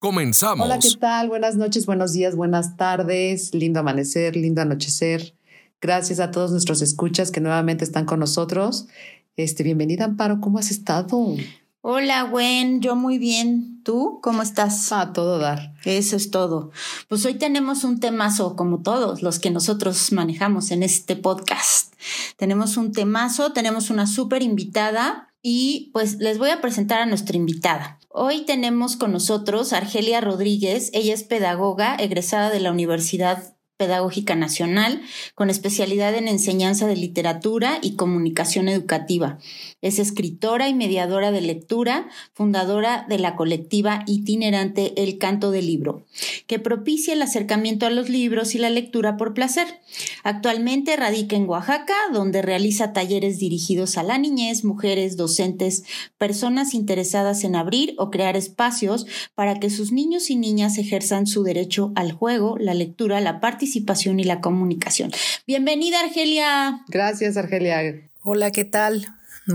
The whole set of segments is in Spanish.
Comenzamos. Hola, ¿qué tal? Buenas noches, buenos días, buenas tardes. Lindo amanecer, lindo anochecer. Gracias a todos nuestros escuchas que nuevamente están con nosotros. Este, bienvenida, Amparo. ¿Cómo has estado? Hola, Gwen. Yo muy bien. ¿Tú cómo estás? A todo dar. Eso es todo. Pues hoy tenemos un temazo, como todos los que nosotros manejamos en este podcast. Tenemos un temazo, tenemos una súper invitada y pues les voy a presentar a nuestra invitada. Hoy tenemos con nosotros Argelia Rodríguez. Ella es pedagoga egresada de la Universidad Pedagógica Nacional, con especialidad en enseñanza de literatura y comunicación educativa. Es escritora y mediadora de lectura, fundadora de la colectiva itinerante El Canto del Libro, que propicia el acercamiento a los libros y la lectura por placer. Actualmente radica en Oaxaca, donde realiza talleres dirigidos a la niñez, mujeres, docentes, personas interesadas en abrir o crear espacios para que sus niños y niñas ejerzan su derecho al juego, la lectura, la participación y la comunicación. Bienvenida, Argelia. Gracias, Argelia. Hola, ¿qué tal?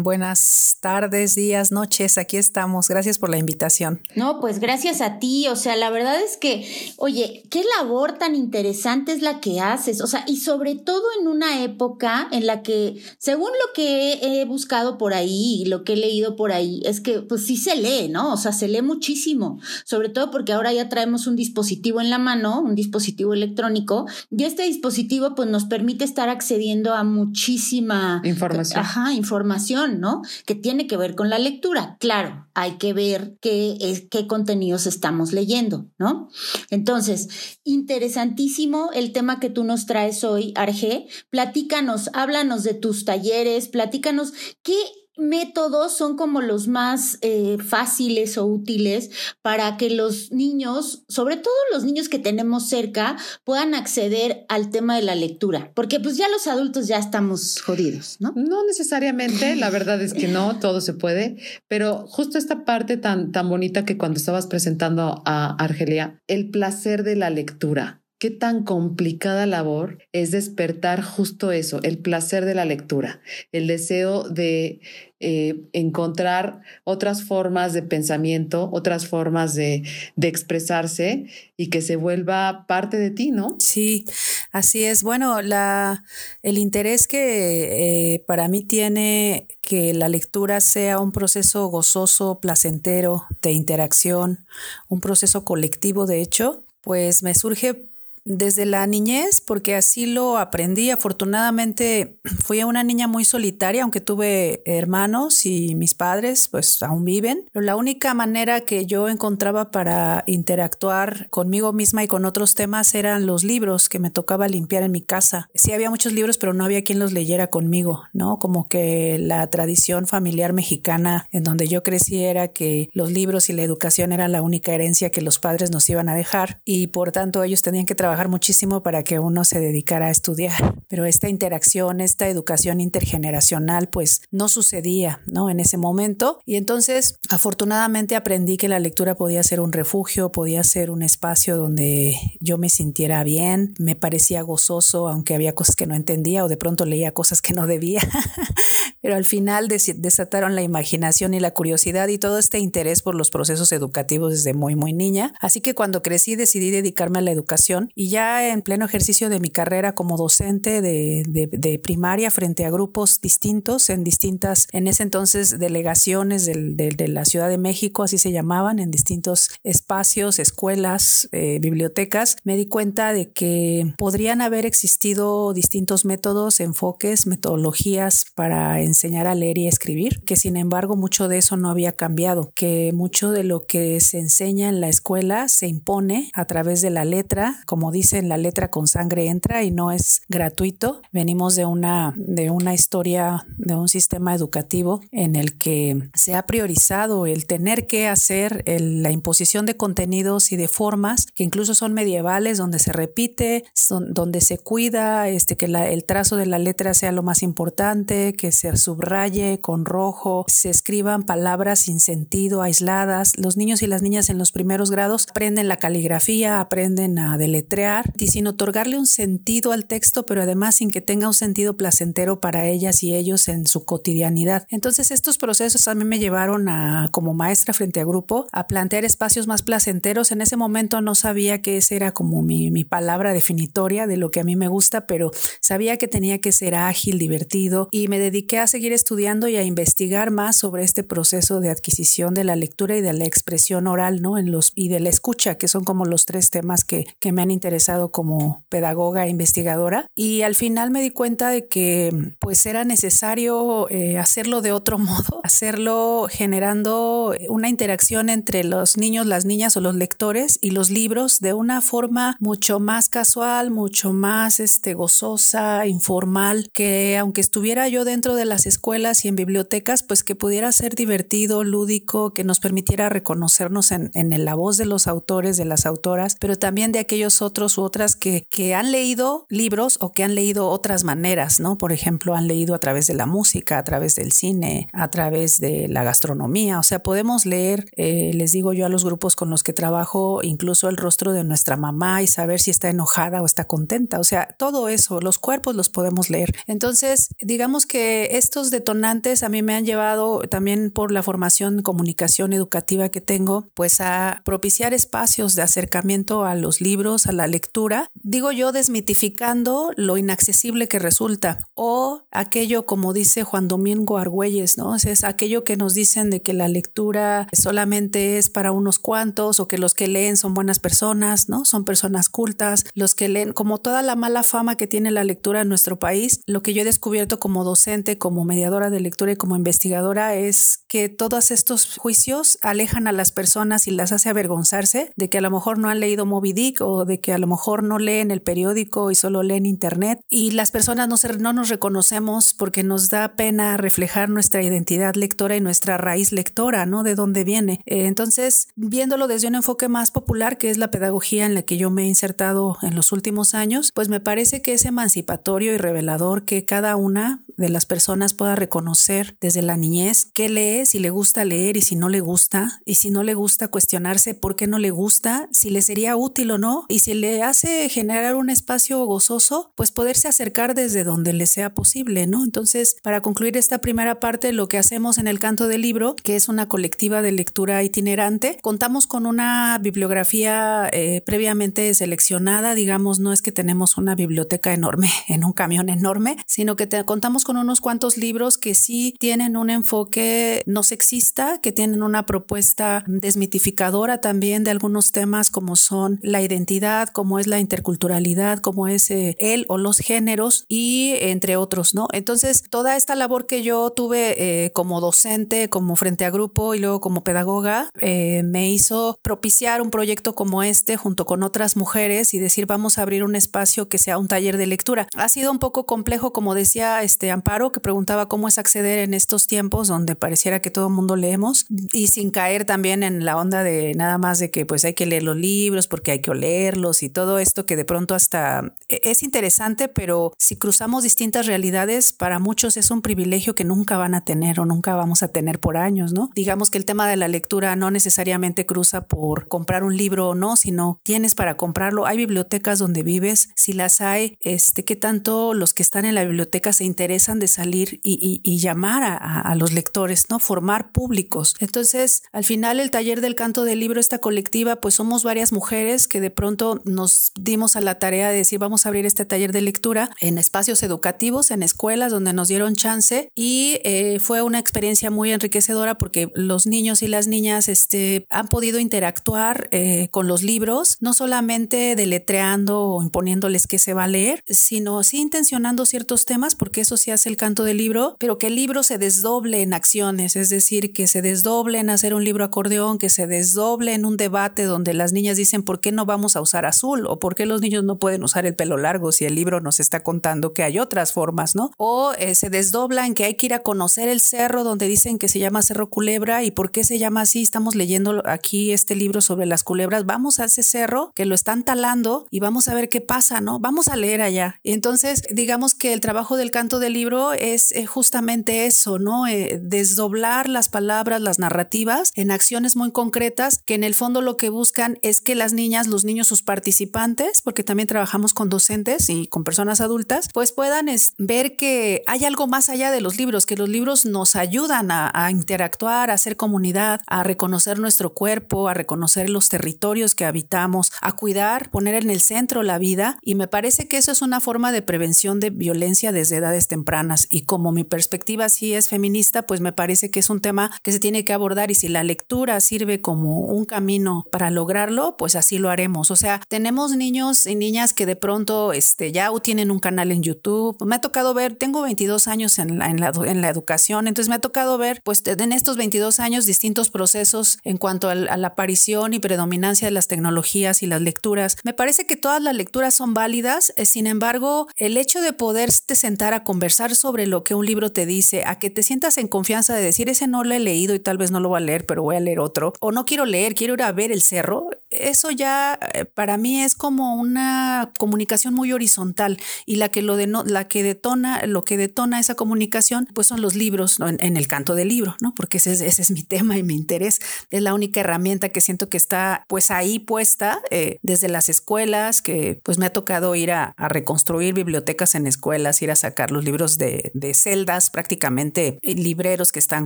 Buenas tardes, días, noches, aquí estamos. Gracias por la invitación. No, pues gracias a ti. O sea, la verdad es que, oye, qué labor tan interesante es la que haces. O sea, y sobre todo en una época en la que, según lo que he buscado por ahí y lo que he leído por ahí, es que pues sí se lee, ¿no? O sea, se lee muchísimo. Sobre todo porque ahora ya traemos un dispositivo en la mano, un dispositivo electrónico, y este dispositivo pues nos permite estar accediendo a muchísima información. Ajá, información ¿no? Que tiene que ver con la lectura. Claro, hay que ver qué, qué contenidos estamos leyendo, ¿no? Entonces, interesantísimo el tema que tú nos traes hoy, Arge. Platícanos, háblanos de tus talleres, platícanos qué métodos son como los más eh, fáciles o útiles para que los niños, sobre todo los niños que tenemos cerca, puedan acceder al tema de la lectura? Porque pues ya los adultos ya estamos jodidos, ¿no? No necesariamente, la verdad es que no, todo se puede, pero justo esta parte tan, tan bonita que cuando estabas presentando a Argelia, el placer de la lectura qué tan complicada labor es despertar justo eso, el placer de la lectura, el deseo de eh, encontrar otras formas de pensamiento, otras formas de, expresarse y que se vuelva parte de ti, ¿no? Sí, así es. Bueno, la, el interés que eh, para mí tiene que la lectura sea un proceso gozoso, placentero, de interacción, un proceso colectivo, de hecho, pues me surge desde la niñez, porque así lo aprendí. Afortunadamente fui una niña muy solitaria, aunque tuve hermanos y mis padres pues aún viven. Pero la única manera que yo encontraba para interactuar conmigo misma y con otros temas eran los libros que me tocaba limpiar en mi casa. Sí había muchos libros, pero no había quien los leyera conmigo, ¿no? Como que la tradición familiar mexicana en donde yo crecí era que los libros y la educación era la única herencia que los padres nos iban a dejar y por tanto ellos tenían que trabajar muchísimo para que uno se dedicara a estudiar, pero esta interacción, esta educación intergeneracional, pues no sucedía, ¿no? En ese momento. Y entonces, afortunadamente aprendí que la lectura podía ser un refugio, podía ser un espacio donde yo me sintiera bien, me parecía gozoso, aunque había cosas que no entendía o de pronto leía cosas que no debía. pero al final desataron la imaginación y la curiosidad y todo este interés por los procesos educativos desde muy, muy niña. Así que cuando crecí decidí dedicarme a la educación y ya en pleno ejercicio de mi carrera como docente de, primaria frente a grupos distintos en distintas, en ese entonces delegaciones de la Ciudad de México, así se llamaban, en distintos espacios, escuelas, eh, bibliotecas, me di cuenta de que podrían haber existido distintos métodos, enfoques, metodologías para enseñar a leer y escribir, que sin embargo mucho de eso no había cambiado, que mucho de lo que se enseña en la escuela se impone a través de la letra, como dice en la letra con sangre entra y no es gratuito. Venimos de una, de una historia, de un sistema educativo en el que se ha priorizado el tener que hacer la imposición de contenidos y de formas que incluso son medievales, donde se repite, donde se cuida este, que el trazo de la letra sea lo más importante, que se subraye con rojo, se escriban palabras sin sentido, aisladas. Los niños y las niñas en los primeros grados aprenden la caligrafía, aprenden a deletrear y sin otorgarle un sentido al texto, pero además sin que tenga un sentido placentero para ellas y ellos en su cotidianidad. Entonces estos procesos a mí me llevaron a, como maestra frente a grupo, a plantear espacios más placenteros. En ese momento no sabía que esa era como mi, mi palabra definitoria de lo que a mí me gusta, pero sabía que tenía que ser ágil, divertido y me dediqué a seguir estudiando y a investigar más sobre este proceso de adquisición de la lectura y de la expresión oral, ¿no? En los, y de la escucha, que son como los tres temas que, que me han interesado como pedagoga e investigadora. Y al final me di cuenta de que pues era necesario eh, hacerlo de otro modo, hacerlo generando una interacción entre los niños, las niñas o los lectores y los libros de una forma mucho más casual, mucho más este, gozosa, informal, que aunque estuviera yo dentro de las escuelas y en bibliotecas, pues que pudiera ser divertido, lúdico, que nos permitiera reconocernos en, en la voz de los autores, de las autoras, pero también de aquellos otros u otras que, que han leído libros o que han leído otras maneras, ¿no? Por ejemplo, han leído a través de la música, a través del cine, a través de la gastronomía. O sea, podemos leer, eh, les digo yo a los grupos con los que trabajo, incluso el rostro de nuestra mamá y saber si está enojada o está contenta. O sea, todo eso, los cuerpos los podemos leer. Entonces, digamos que estos detonantes a mí me han llevado también por la formación comunicación educativa que tengo, pues a propiciar espacios de acercamiento a los libros, a la lectura. Digo yo desmitificando lo inaccesible que resulta o aquello como dice Juan Domingo Argüelles, ¿no? Es aquello que nos dicen de que la lectura solamente es para unos cuantos o que los que leen son buenas personas, ¿no? Son personas cultas, los que leen como toda la mala fama que tiene la lectura en nuestro país, lo que yo he descubierto como docente, como mediadora de lectura y como investigadora es que todos estos juicios alejan a las personas y las hace avergonzarse de que a lo mejor no han leído Moby Dick o de que a lo mejor no leen el periódico y solo leen internet y las personas no, no nos reconocemos porque nos da pena reflejar nuestra identidad lectora y nuestra raíz lectora, ¿no? De dónde viene. Eh, entonces, viéndolo desde un enfoque más popular, que es la pedagogía en la que yo me he insertado en los últimos años, pues me parece que es emancipatorio y revelador que cada una de las personas pueda reconocer desde la niñez qué lee, si le gusta leer y si no le gusta, y si no le gusta cuestionarse por qué no le gusta, si le sería útil o no, y si le hace generar un espacio gozoso, pues poderse acercar desde donde le sea posible, ¿no? Entonces, para concluir esta primera parte, lo que hacemos en el canto del libro, que es una colectiva de lectura itinerante, contamos con una bibliografía eh, previamente seleccionada, digamos, no es que tenemos una biblioteca enorme en un camión enorme, sino que contamos con unos cuantos libros que sí tienen un enfoque no sexista, que tienen una propuesta desmitificadora también de algunos temas como son la identidad, como es la interculturalidad, como es eh, el o los géneros y entre otros, ¿no? Entonces, toda esta labor que yo tuve eh, como docente, como frente a grupo y luego como pedagoga, eh, me hizo propiciar un proyecto como este junto con otras mujeres y decir, vamos a abrir un espacio que sea un taller de lectura. Ha sido un poco complejo, como decía este Amparo, que preguntaba cómo es acceder en estos tiempos donde pareciera que todo el mundo leemos y sin caer también en la onda de nada más de que pues hay que leer los libros porque hay que olerlos y todo esto que de pronto hasta e-, es interesante, pero si cruzamos distintas realidades, para muchos es un privilegio que nunca van a tener o nunca vamos a tener por años, ¿no? Digamos que el tema de la lectura no necesariamente cruza por comprar un libro o no, sino tienes para comprarlo. Hay bibliotecas donde vives, si las hay, este, qué tanto los que están en la biblioteca se interesan de salir y, llamar a, los lectores, ¿no? Formar públicos. Entonces, al final, el taller del canto del libro, esta colectiva, pues somos varias mujeres que de pronto nos dimos a la tarea de decir, vamos a abrir este taller de lectura en espacios educativos, en escuelas donde nos dieron chance y eh, fue una experiencia muy enriquecedora porque los niños y las niñas este, han podido interactuar eh, con los libros, no solamente deletreando o imponiéndoles que se va a leer, sino sí intencionando ciertos temas porque eso sí hace el canto del libro, pero que el libro se desdoble en acciones, es decir, que se desdoble en hacer un libro acordeón, que se desdoble en un debate donde las niñas dicen, ¿por qué no vamos a usar azul o por qué los niños no pueden usar el pelo largo si el libro nos está contando que hay otras formas, ¿no? O eh, se desdobla en que hay que ir a conocer el cerro donde dicen que se llama Cerro Culebra y por qué se llama así. Estamos leyendo aquí este libro sobre las culebras. Vamos a ese cerro que lo están talando y vamos a ver qué pasa, ¿no? Vamos a leer allá. Entonces, digamos que el trabajo del canto del libro es eh, justamente eso, ¿no? Eh, desdoblar las palabras, las narrativas en acciones muy concretas que en el fondo lo que buscan es que las niñas, los niños, sus participantes, porque también trabajamos con docentes y con personas adultas, pues puedan ver que hay algo más allá de los libros, que los libros nos ayudan a, interactuar, a hacer comunidad, a reconocer nuestro cuerpo, a reconocer los territorios que habitamos, a cuidar, poner en el centro la vida. Y me parece que eso es una forma de prevención de violencia desde edades tempranas. Y como mi perspectiva sí es feminista, pues me parece que es un tema que se tiene que abordar. Y si la lectura sirve como un camino para lograrlo, pues así lo haremos. O sea, tenemos niños y niñas que de pronto este, ya tienen un canal en YouTube. Me ha tocado ver, tengo 22 años en la, en la, en la educación, entonces me ha tocado ver pues en estos 22 años distintos procesos en cuanto a la aparición y predominancia de las tecnologías y las lecturas. Me parece que todas las lecturas son válidas, eh, sin embargo, el hecho de poderte sentar a conversar sobre lo que un libro te dice, a que te sientas en confianza de decir, ese no lo he leído y tal vez no lo voy a leer, pero voy a leer otro, o no quiero leer, quiero ir a ver el cerro, eso ya eh, para mí es como una comunicación muy horizontal y la que lo de la que detona, lo que detona esa comunicación, pues son los libros, en, el canto del libro, ¿no? Porque ese es, ese es mi tema y mi interés. Es la única herramienta que siento que está pues ahí puesta eh, desde las escuelas, que pues me ha tocado ir a, reconstruir bibliotecas en escuelas, ir a sacar los libros de, celdas, prácticamente eh, libreros que están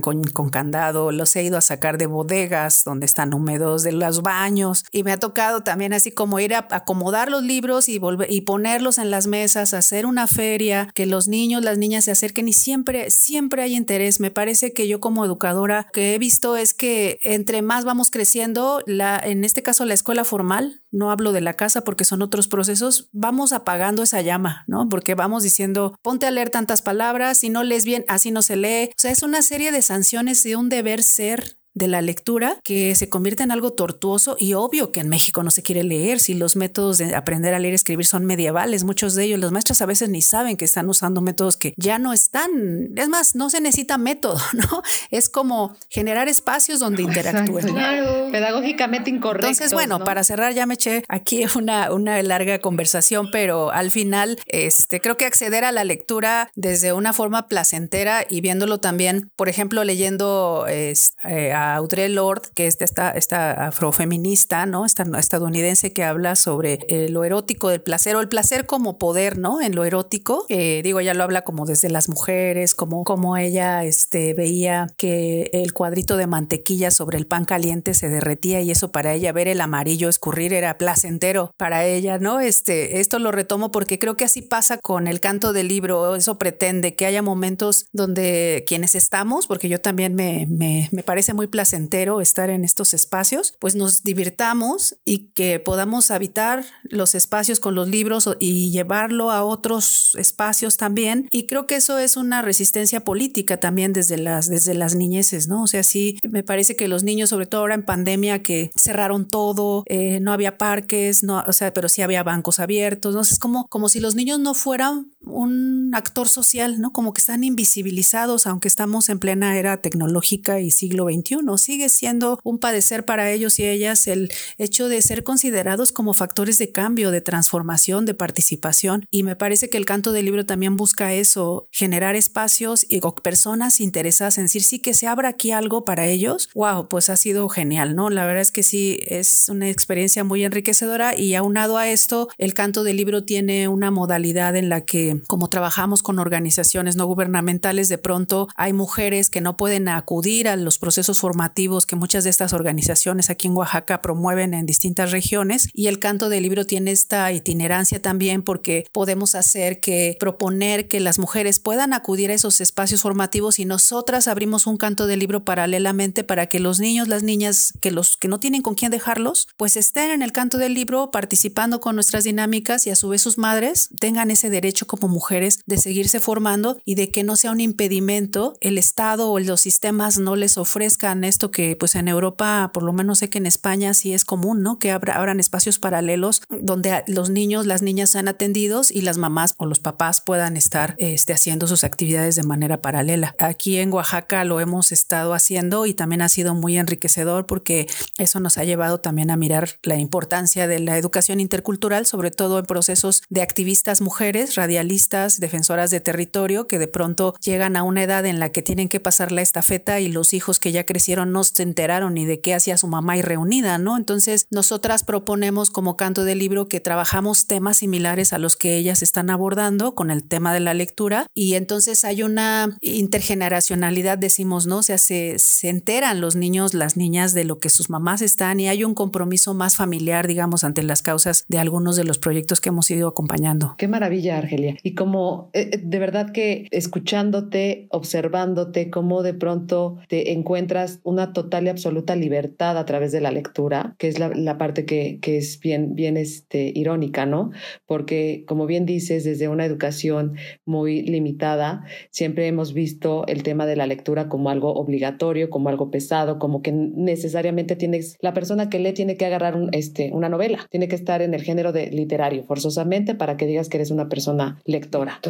con, con candado, los he ido a sacar de bodegas donde están húmedos, de los baños y me ha tocado también así como ir a acomodar los libros y volver y ponerlos en las mesas, hacer una feria, que los niños, las niñas se acerquen y siempre, siempre hay interés. Me parece que yo como educadora que he visto es que entre más vamos creciendo, la, en este caso la escuela formal, no hablo de la casa porque son otros procesos, vamos apagando esa llama, ¿no? Porque vamos diciendo, ponte a leer tantas palabras, si no lees bien, así no se lee. O sea, es una serie de sanciones de un deber ser de la lectura que se convierte en algo tortuoso y obvio que en México no se quiere leer si los métodos de aprender a leer y escribir son medievales, muchos de ellos los maestros a veces ni saben que están usando métodos que ya no están, es más, no se necesita método, ¿no? Es como generar espacios donde interactúen. Pedagógicamente incorrecto. Entonces, bueno, para cerrar ya me eché aquí una, una larga conversación, pero al final este, creo que acceder a la lectura desde una forma placentera y viéndolo también, por ejemplo, leyendo eh, Audre Lorde, que es esta, esta afrofeminista, ¿no? Esta estadounidense que habla sobre eh, lo erótico del placer o el placer como poder, ¿no? En lo erótico. digo, ella lo habla como desde las mujeres, como, como ella este, veía que el cuadrito de mantequilla sobre el pan caliente se derretía y eso para ella ver el amarillo escurrir era placentero para ella, ¿no? Este, esto lo retomo porque creo que así pasa con el canto del libro. Eso pretende que haya momentos donde quienes estamos, porque yo también me, me, me parece muy placentero estar en estos espacios, pues nos divirtamos y que podamos habitar los espacios con los libros y llevarlo a otros espacios también. Y creo que eso es una resistencia política también desde las, desde las niñeces, ¿no? O sea, sí, me parece que los niños, sobre todo ahora en pandemia, que cerraron todo, eh, no había parques, no, o sea, pero sí había bancos abiertos, ¿no? Es como, como si los niños no fueran un actor social, ¿no? Como que están invisibilizados, aunque estamos en plena era tecnológica y siglo XXI no sigue siendo un padecer para ellos y ellas el hecho de ser considerados como factores de cambio, de transformación, de participación. Y me parece que el canto del libro también busca eso, generar espacios y personas interesadas en decir, sí, que se abra aquí algo para ellos. Wow, pues ha sido genial, ¿no? La verdad es que sí, es una experiencia muy enriquecedora y aunado a esto, el canto del libro tiene una modalidad en la que, como trabajamos con organizaciones no gubernamentales, de pronto hay mujeres que no pueden acudir a los procesos formativos que muchas de estas organizaciones aquí en Oaxaca promueven en distintas regiones. Y el canto del libro tiene esta itinerancia también porque podemos hacer que proponer que las mujeres puedan acudir a esos espacios formativos y nosotras abrimos un canto del libro paralelamente para que los niños, las niñas, que los que no tienen con quién dejarlos, pues estén en el canto del libro participando con nuestras dinámicas y a su vez sus madres tengan ese derecho como mujeres de seguirse formando y de que no sea un impedimento el Estado o los sistemas no les ofrezcan esto que pues en Europa, por lo menos sé que en España sí es común, ¿no? Que abran espacios paralelos donde los niños, las niñas sean atendidos y las mamás o los papás puedan estar este, haciendo sus actividades de manera paralela. Aquí en Oaxaca lo hemos estado haciendo y también ha sido muy enriquecedor porque eso nos ha llevado también a mirar la importancia de la educación intercultural, sobre todo en procesos de activistas mujeres, radialistas, defensoras de territorio, que de pronto llegan a una edad en la que tienen que pasar la estafeta y los hijos que ya crecieron no se enteraron ni de qué hacía su mamá y reunida, ¿no? Entonces, nosotras proponemos como canto del libro que trabajamos temas similares a los que ellas están abordando con el tema de la lectura y entonces hay una intergeneracionalidad, decimos, ¿no? O sea, se, enteran los niños, las niñas de lo que sus mamás están y hay un compromiso más familiar, digamos, ante las causas de algunos de los proyectos que hemos ido acompañando. Qué maravilla, Argelia. Y como eh, eh, de verdad que escuchándote, observándote, cómo de pronto te encuentras una total y absoluta libertad a través de la lectura, que es la, parte que, que, es bien, bien este, irónica, ¿no? Porque, como bien dices, desde una educación muy limitada, siempre hemos visto el tema de la lectura como algo obligatorio, como algo pesado, como que necesariamente tienes, la persona que lee tiene que agarrar un, este, una novela, tiene que estar en el género de literario forzosamente para que digas que eres una persona lectora.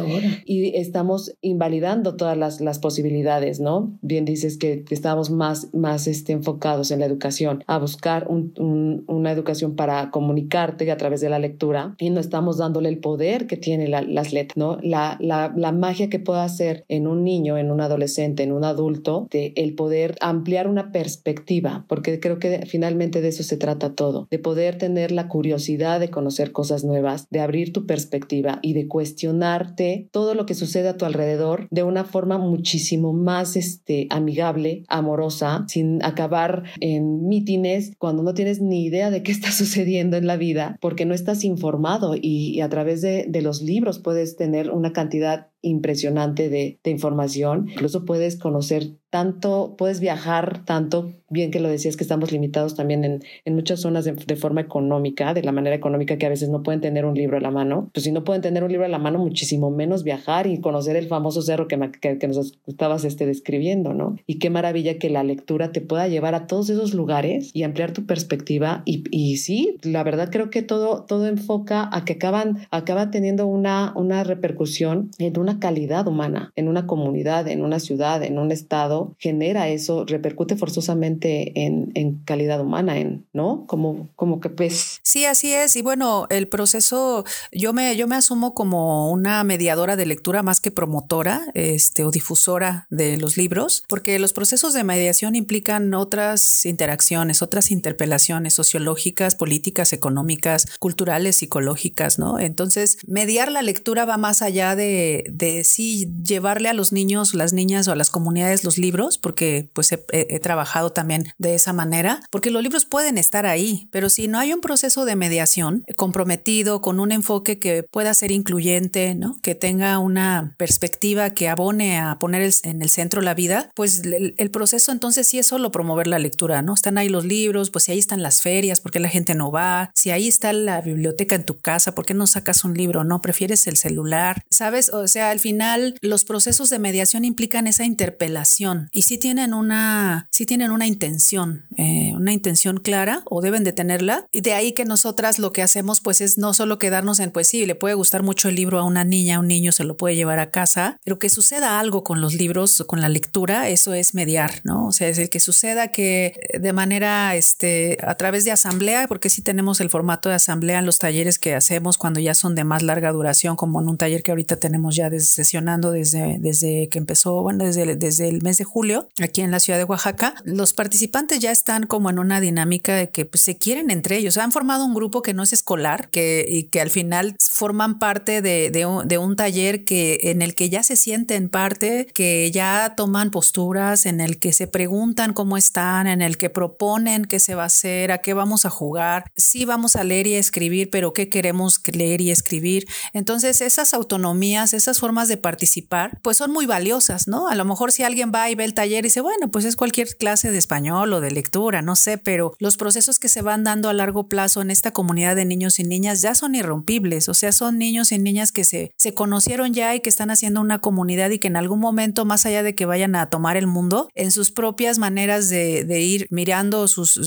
Y estamos invalidando todas las, las posibilidades, ¿no? Bien dices que, estamos más, más este, enfocados en la educación, a buscar una educación para comunicarte a través de la lectura y no estamos dándole el poder que tiene las letras, ¿no? La, la, la, magia que puede hacer en un niño, en un adolescente, en un adulto, de el poder ampliar una perspectiva, porque creo que finalmente de eso se trata todo, de poder tener la curiosidad de conocer cosas nuevas, de abrir tu perspectiva y de cuestionarte todo lo que sucede a tu alrededor de una forma muchísimo más este, amigable, amorosa, sin acabar en mítines cuando no tienes ni idea de qué está sucediendo en la vida, porque no estás informado y, a través de, los libros puedes tener una cantidad impresionante de, de, información. Incluso puedes conocer tanto, puedes viajar tanto, bien que lo decías que estamos limitados también en, en muchas zonas de, de, forma económica, de la manera económica que a veces no pueden tener un libro a la mano. Pues si no pueden tener un libro a la mano, muchísimo menos viajar y conocer el famoso cerro que, que, que nos estabas este, describiendo, ¿no? Y qué maravilla que la lectura te pueda llevar a todos esos lugares y ampliar tu perspectiva. Y, y sí, la verdad creo que todo, todo enfoca a que acaban, acaba teniendo una, una repercusión en una calidad humana, en una comunidad, en una ciudad, en un estado, genera eso, repercute forzosamente en, en calidad humana, en, ¿no? Como, como que pues. Sí, así es. Y bueno, el proceso, yo me, yo me asumo como una mediadora de lectura más que promotora este, o difusora de los libros, porque los procesos de mediación implican otras interacciones, otras interpelaciones sociológicas, políticas, económicas, culturales, psicológicas, ¿no? Entonces, mediar la lectura va más allá de, de sí llevarle a los niños, las niñas o a las comunidades los libros, porque pues he, trabajado también de esa manera, porque los libros pueden estar ahí, pero si no hay un proceso de mediación comprometido con un enfoque que pueda ser incluyente, ¿no? que tenga una perspectiva que abone a poner en el centro la vida, pues el, el, proceso entonces sí es solo promover la lectura, ¿no? Están ahí los libros, pues si ahí están las ferias, ¿por qué la gente no va? Si ahí está la biblioteca en tu casa, ¿por qué no sacas un libro? ¿No? ¿Prefieres el celular? ¿Sabes? O sea, al final los procesos de mediación implican esa interpelación y sí tienen una, sí tienen una intención, eh, una intención clara o deben de tenerla. Y de ahí que nosotras lo que hacemos pues es no solo quedarnos en pues sí, le puede gustar mucho el libro a una niña, a un niño se lo puede llevar a casa, pero que suceda algo con los libros con la lectura, eso es mediar, ¿no? O sea, es el que suceda que de manera, este, a través de asamblea, porque sí tenemos el formato de asamblea en los talleres que hacemos cuando ya son de más larga duración, como en un taller que ahorita tenemos ya desde sesionando desde, desde que empezó, bueno, desde, desde el mes de julio, aquí en la ciudad de Oaxaca, los participantes ya están como en una dinámica de que pues, se quieren entre ellos. Han formado un grupo que no es escolar que, y que al final forman parte de, de, un, de un taller que, en el que ya se sienten parte, que ya toman posturas, en el que se preguntan cómo están, en el que proponen qué se va a hacer, a qué vamos a jugar, sí vamos a leer y escribir, pero qué queremos leer y escribir. Entonces, esas autonomías, esas formas formas de participar, pues son muy valiosas, ¿no? A lo mejor si alguien va y ve el taller y dice, bueno, pues es cualquier clase de español o de lectura, no sé, pero los procesos que se van dando a largo plazo en esta comunidad de niños y niñas ya son irrompibles, o sea, son niños y niñas que se, se conocieron ya y que están haciendo una comunidad y que en algún momento, más allá de que vayan a tomar el mundo, en sus propias maneras de, de ir mirando sus,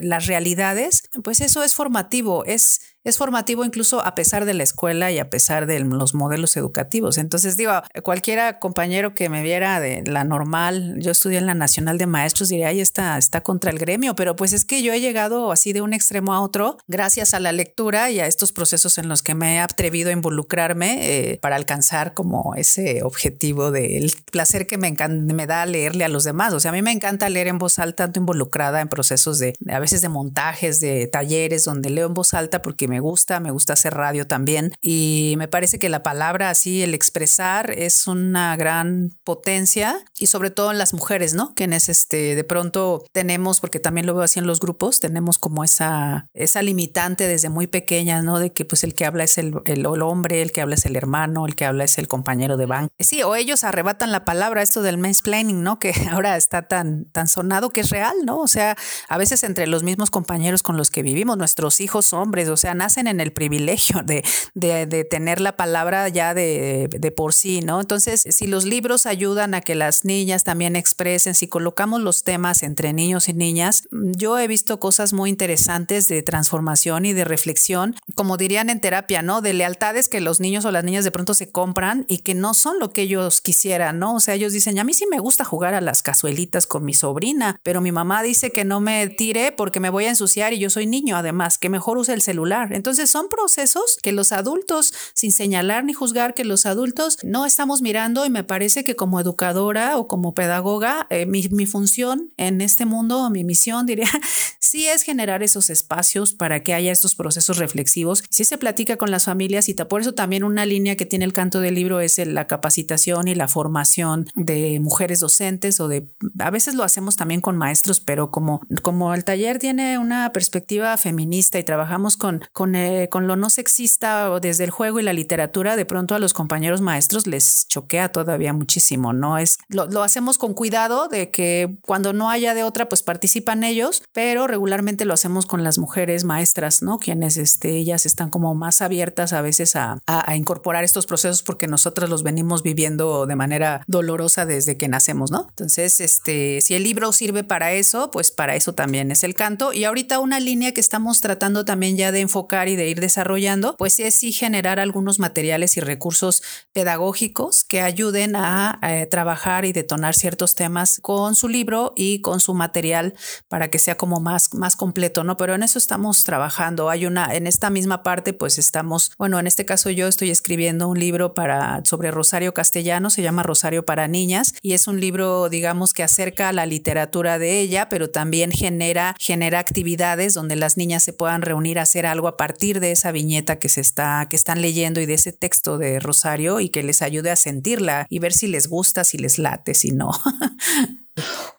las realidades, pues eso es formativo, es es formativo incluso a pesar de la escuela y a pesar de los modelos educativos. Entonces digo, cualquiera compañero que me viera de la normal, yo estudié en la Nacional de Maestros, diría, ahí está, está contra el gremio, pero pues es que yo he llegado así de un extremo a otro gracias a la lectura y a estos procesos en los que me he atrevido a involucrarme eh, para alcanzar como ese objetivo del placer que me, me da leerle a los demás. O sea, a mí me encanta leer en voz alta, tanto involucrada en procesos de, a veces de montajes, de talleres, donde leo en voz alta porque me me gusta, me gusta hacer radio también y me parece que la palabra así, el expresar es una gran potencia y sobre todo en las mujeres, ¿no? Quienes este, de pronto tenemos, porque también lo veo así en los grupos, tenemos como esa, esa limitante desde muy pequeña, ¿no? De que pues el que habla es el, el, hombre, el que habla es el hermano, el que habla es el compañero de banco. Sí, o ellos arrebatan la palabra, esto del mansplaining, ¿no? Que ahora está tan, tan sonado que es real, ¿no? O sea, a veces entre los mismos compañeros con los que vivimos, nuestros hijos hombres, o sea, nacen en el privilegio de, de, tener la palabra ya de, de, por sí, ¿no? Entonces, si los libros ayudan a que las niñas también expresen, si colocamos los temas entre niños y niñas, yo he visto cosas muy interesantes de transformación y de reflexión, como dirían en terapia, ¿no? De lealtades que los niños o las niñas de pronto se compran y que no son lo que ellos quisieran, ¿no? O sea, ellos dicen, a mí sí me gusta jugar a las cazuelitas con mi sobrina, pero mi mamá dice que no me tire porque me voy a ensuciar y yo soy niño, además, que mejor use el celular. Entonces son procesos que los adultos, sin señalar ni juzgar que los adultos no estamos mirando y me parece que como educadora o como pedagoga, eh, mi, función en este mundo, mi misión diría, sí es generar esos espacios para que haya estos procesos reflexivos. Sí se platica con las familias y por eso también una línea que tiene el canto del libro es la capacitación y la formación de mujeres docentes o de, a veces lo hacemos también con maestros, pero como, como el taller tiene una perspectiva feminista y trabajamos con el con lo no sexista o desde el juego y la literatura, de pronto a los compañeros maestros les choquea todavía muchísimo, ¿no? Es, lo, hacemos con cuidado de que cuando no haya de otra, pues participan ellos, pero regularmente lo hacemos con las mujeres maestras, ¿no? Quienes este, ellas están como más abiertas a veces a, a, incorporar estos procesos porque nosotras los venimos viviendo de manera dolorosa desde que nacemos, ¿no? Entonces, este, si el libro sirve para eso, pues para eso también es el canto. Y ahorita una línea que estamos tratando también ya de enfocar y de ir desarrollando, pues es sí generar algunos materiales y recursos pedagógicos que ayuden a, eh, trabajar y detonar ciertos temas con su libro y con su material para que sea como más, más completo, ¿no? Pero en eso estamos trabajando. Hay una, en esta misma parte, pues estamos, bueno, en este caso yo estoy escribiendo un libro para, sobre Rosario Castellano, se llama Rosario para Niñas, y es un libro, digamos, que acerca a la literatura de ella, pero también genera, genera actividades donde las niñas se puedan reunir a hacer algo a partir de de esa viñeta que se está, que están leyendo y de ese texto de Rosario y que les ayude a sentirla y ver si les gusta, si les late, si no.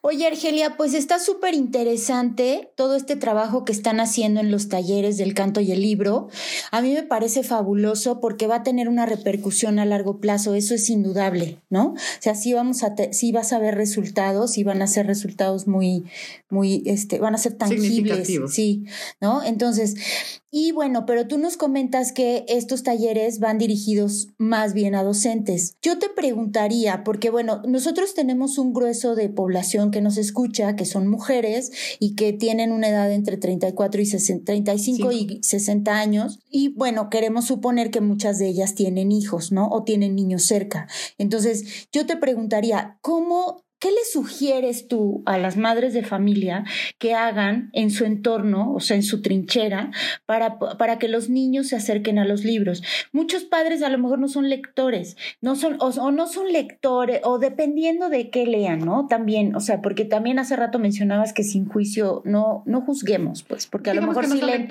Oye, Argelia, pues está súper interesante todo este trabajo que están haciendo en los talleres del canto y el libro. A mí me parece fabuloso porque va a tener una repercusión a largo plazo, eso es indudable, ¿no? O sea, sí vamos a sí vas a ver resultados y van a ser resultados muy muy este van a ser tangibles, sí, ¿no? Entonces, y bueno, pero tú nos comentas que estos talleres van dirigidos más bien a docentes. Yo te preguntaría, porque bueno, nosotros tenemos un grueso de población que nos escucha, que son mujeres y que tienen una edad entre 34 y 35 y 60 años. Y bueno, queremos suponer que muchas de ellas tienen hijos, ¿no? O tienen niños cerca. Entonces, yo te preguntaría, ¿cómo ¿Qué le sugieres tú a las madres de familia que hagan en su entorno, o sea, en su trinchera, para, para que los niños se acerquen a los libros? Muchos padres a lo mejor no son lectores, no son, o, no son lectores, o dependiendo de qué lean, ¿no? También, o sea, porque también hace rato mencionabas que sin juicio no, no juzguemos, pues, porque a lo mejor sí leen,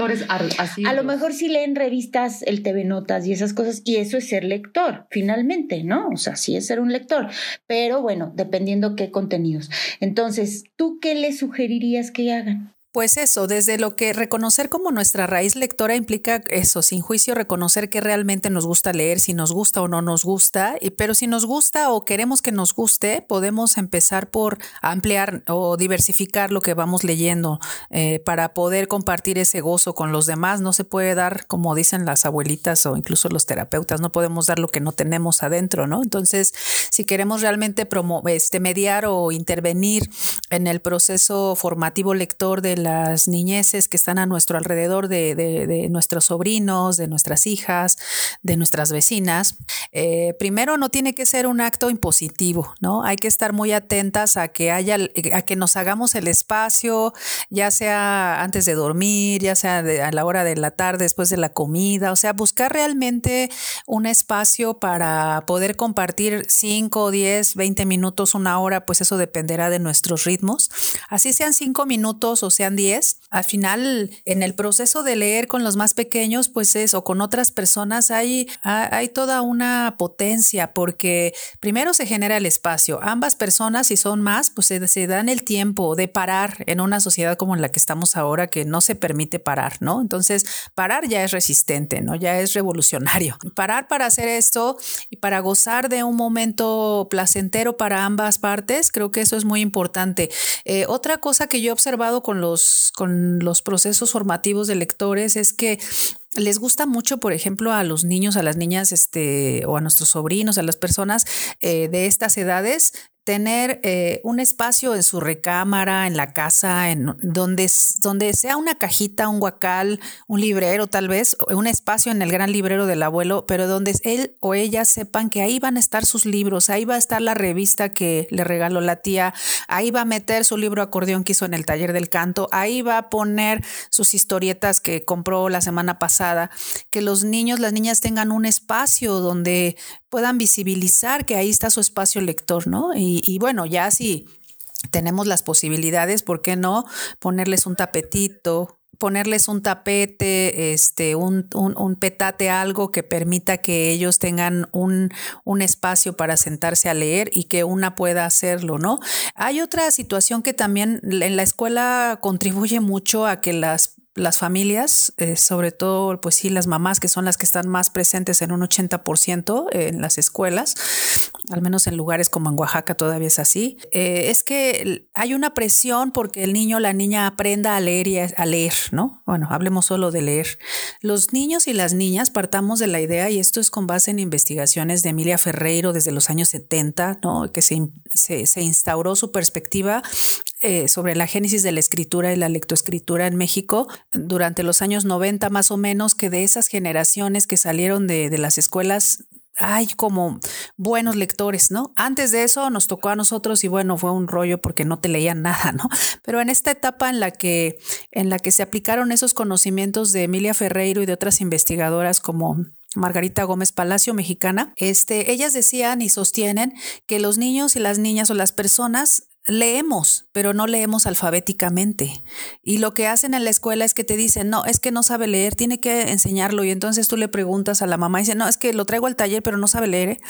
a lo mejor sí leen revistas, el TV Notas y esas cosas, y eso es ser lector, finalmente, ¿no? O sea, sí es ser un lector, pero bueno, dependiendo contenidos. Entonces, ¿tú qué le sugerirías que hagan? Pues eso, desde lo que reconocer como nuestra raíz lectora implica eso, sin juicio, reconocer que realmente nos gusta leer, si nos gusta o no nos gusta, y, pero si nos gusta o queremos que nos guste, podemos empezar por ampliar o diversificar lo que vamos leyendo eh, para poder compartir ese gozo con los demás. No se puede dar, como dicen las abuelitas o incluso los terapeutas, no podemos dar lo que no tenemos adentro, ¿no? Entonces, si queremos realmente este, mediar o intervenir en el proceso formativo lector de las niñeces que están a nuestro alrededor, de, nuestros sobrinos, de nuestras hijas, de nuestras vecinas, eh, primero no tiene que ser un acto impositivo, ¿no? Hay que estar muy atentas a que haya, a que nos hagamos el espacio, ya sea antes de dormir, ya sea a la hora de la tarde, después de la comida, o sea, buscar realmente un espacio para poder compartir 5, 10, 20 minutos, una hora, pues eso dependerá de nuestros ritmos. Así sean 5 minutos o sean 10, al final en el proceso de leer con los más pequeños, pues es, o con otras personas, hay, hay toda una potencia porque primero se genera el espacio. Ambas personas, si son más, pues se, se dan el tiempo de parar en una sociedad como en la que estamos ahora que no se permite parar, ¿no? Entonces, parar ya es resistente, ¿no? Ya es revolucionario. Parar para hacer esto y para gozar de un momento placentero para ambas partes, creo que eso es muy importante. Eh, otra cosa que yo he observado con los, con los procesos formativos de lectores es que les gusta mucho, por ejemplo, a los niños, a las niñas, este, o a nuestros sobrinos, a las personas eh, de estas edades, tener eh, un espacio en su recámara, en la casa, en donde, donde sea una cajita, un guacal, un librero tal vez, un espacio en el gran librero del abuelo, pero donde él o ella sepan que ahí van a estar sus libros, ahí va a estar la revista que le regaló la tía, ahí va a meter su libro acordeón que hizo en el taller del canto, ahí va a poner sus historietas que compró la semana pasada, que los niños, las niñas tengan un espacio donde puedan visibilizar que ahí está su espacio lector, ¿no? Y, bueno, ya si tenemos las posibilidades, ¿por qué no ponerles un tapetito, ponerles un tapete, este, un, un, petate, algo que permita que ellos tengan un, un, espacio para sentarse a leer y que una pueda hacerlo, ¿no? Hay otra situación que también en la escuela contribuye mucho a que las las familias, eh, sobre todo, pues sí, las mamás que son las que están más presentes en un 80% en las escuelas, al menos en lugares como en Oaxaca todavía es así, eh, es que hay una presión porque el niño o la niña aprenda a leer y a, leer, ¿no? Bueno, hablemos solo de leer. Los niños y las niñas partamos de la idea, y esto es con base en investigaciones de Emilia Ferreiro desde los años 70, ¿no? Que se, se, se instauró su perspectiva eh, sobre la génesis de la escritura y la lectoescritura en México durante los años 90 más o menos, que de esas generaciones que salieron de, de las escuelas hay como buenos lectores, ¿no? Antes de eso nos tocó a nosotros y bueno, fue un rollo porque no te leían nada, ¿no? Pero en esta etapa en la que en la que se aplicaron esos conocimientos de Emilia Ferreiro y de otras investigadoras como Margarita Gómez Palacio, mexicana, este, ellas decían y sostienen que los niños y las niñas o las personas leemos, pero no leemos alfabéticamente. Y lo que hacen en la escuela es que te dicen, no, es que no sabe leer, tiene que enseñarlo. Y entonces tú le preguntas a la mamá y dice, no, es que lo traigo al taller, pero no sabe leer. ¿eh?".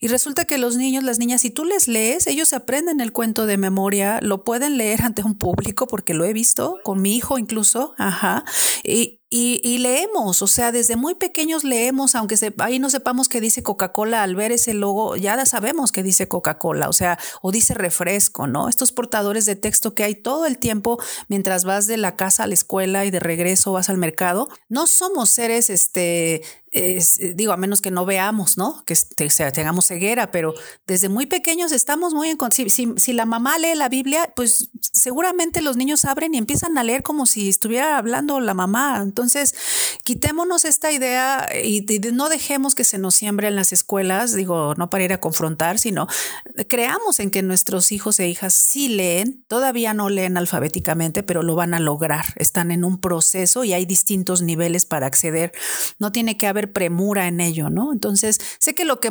Y resulta que los niños, las niñas, si tú les lees, ellos aprenden el cuento de memoria, lo pueden leer ante un público, porque lo he visto con mi hijo incluso, ajá. Y, y, leemos, o sea, desde muy pequeños leemos, aunque ahí no sepamos que dice Coca-Cola, al ver ese logo ya sabemos que dice Coca-Cola, o sea, o dice refresco, ¿no? Estos portadores de texto que hay todo el tiempo mientras vas de la casa a la escuela y de regreso vas al mercado, no somos seres este, digo, a menos que no veamos, ¿no? Que sea, tengamos ceguera, pero desde muy pequeños estamos muy en... Si, si, la mamá lee la Biblia, pues seguramente los niños abren y empiezan a leer como si estuviera hablando la mamá. Entonces, quitémonos esta idea y, no dejemos que se nos siembre en las escuelas, digo, no para ir a confrontar, sino creamos en que nuestros hijos e hijas sí leen, todavía no leen alfabéticamente, pero lo van a lograr. Están en un proceso y hay distintos niveles para acceder. No tiene que haber premura en ello, ¿no? Entonces, sé que lo que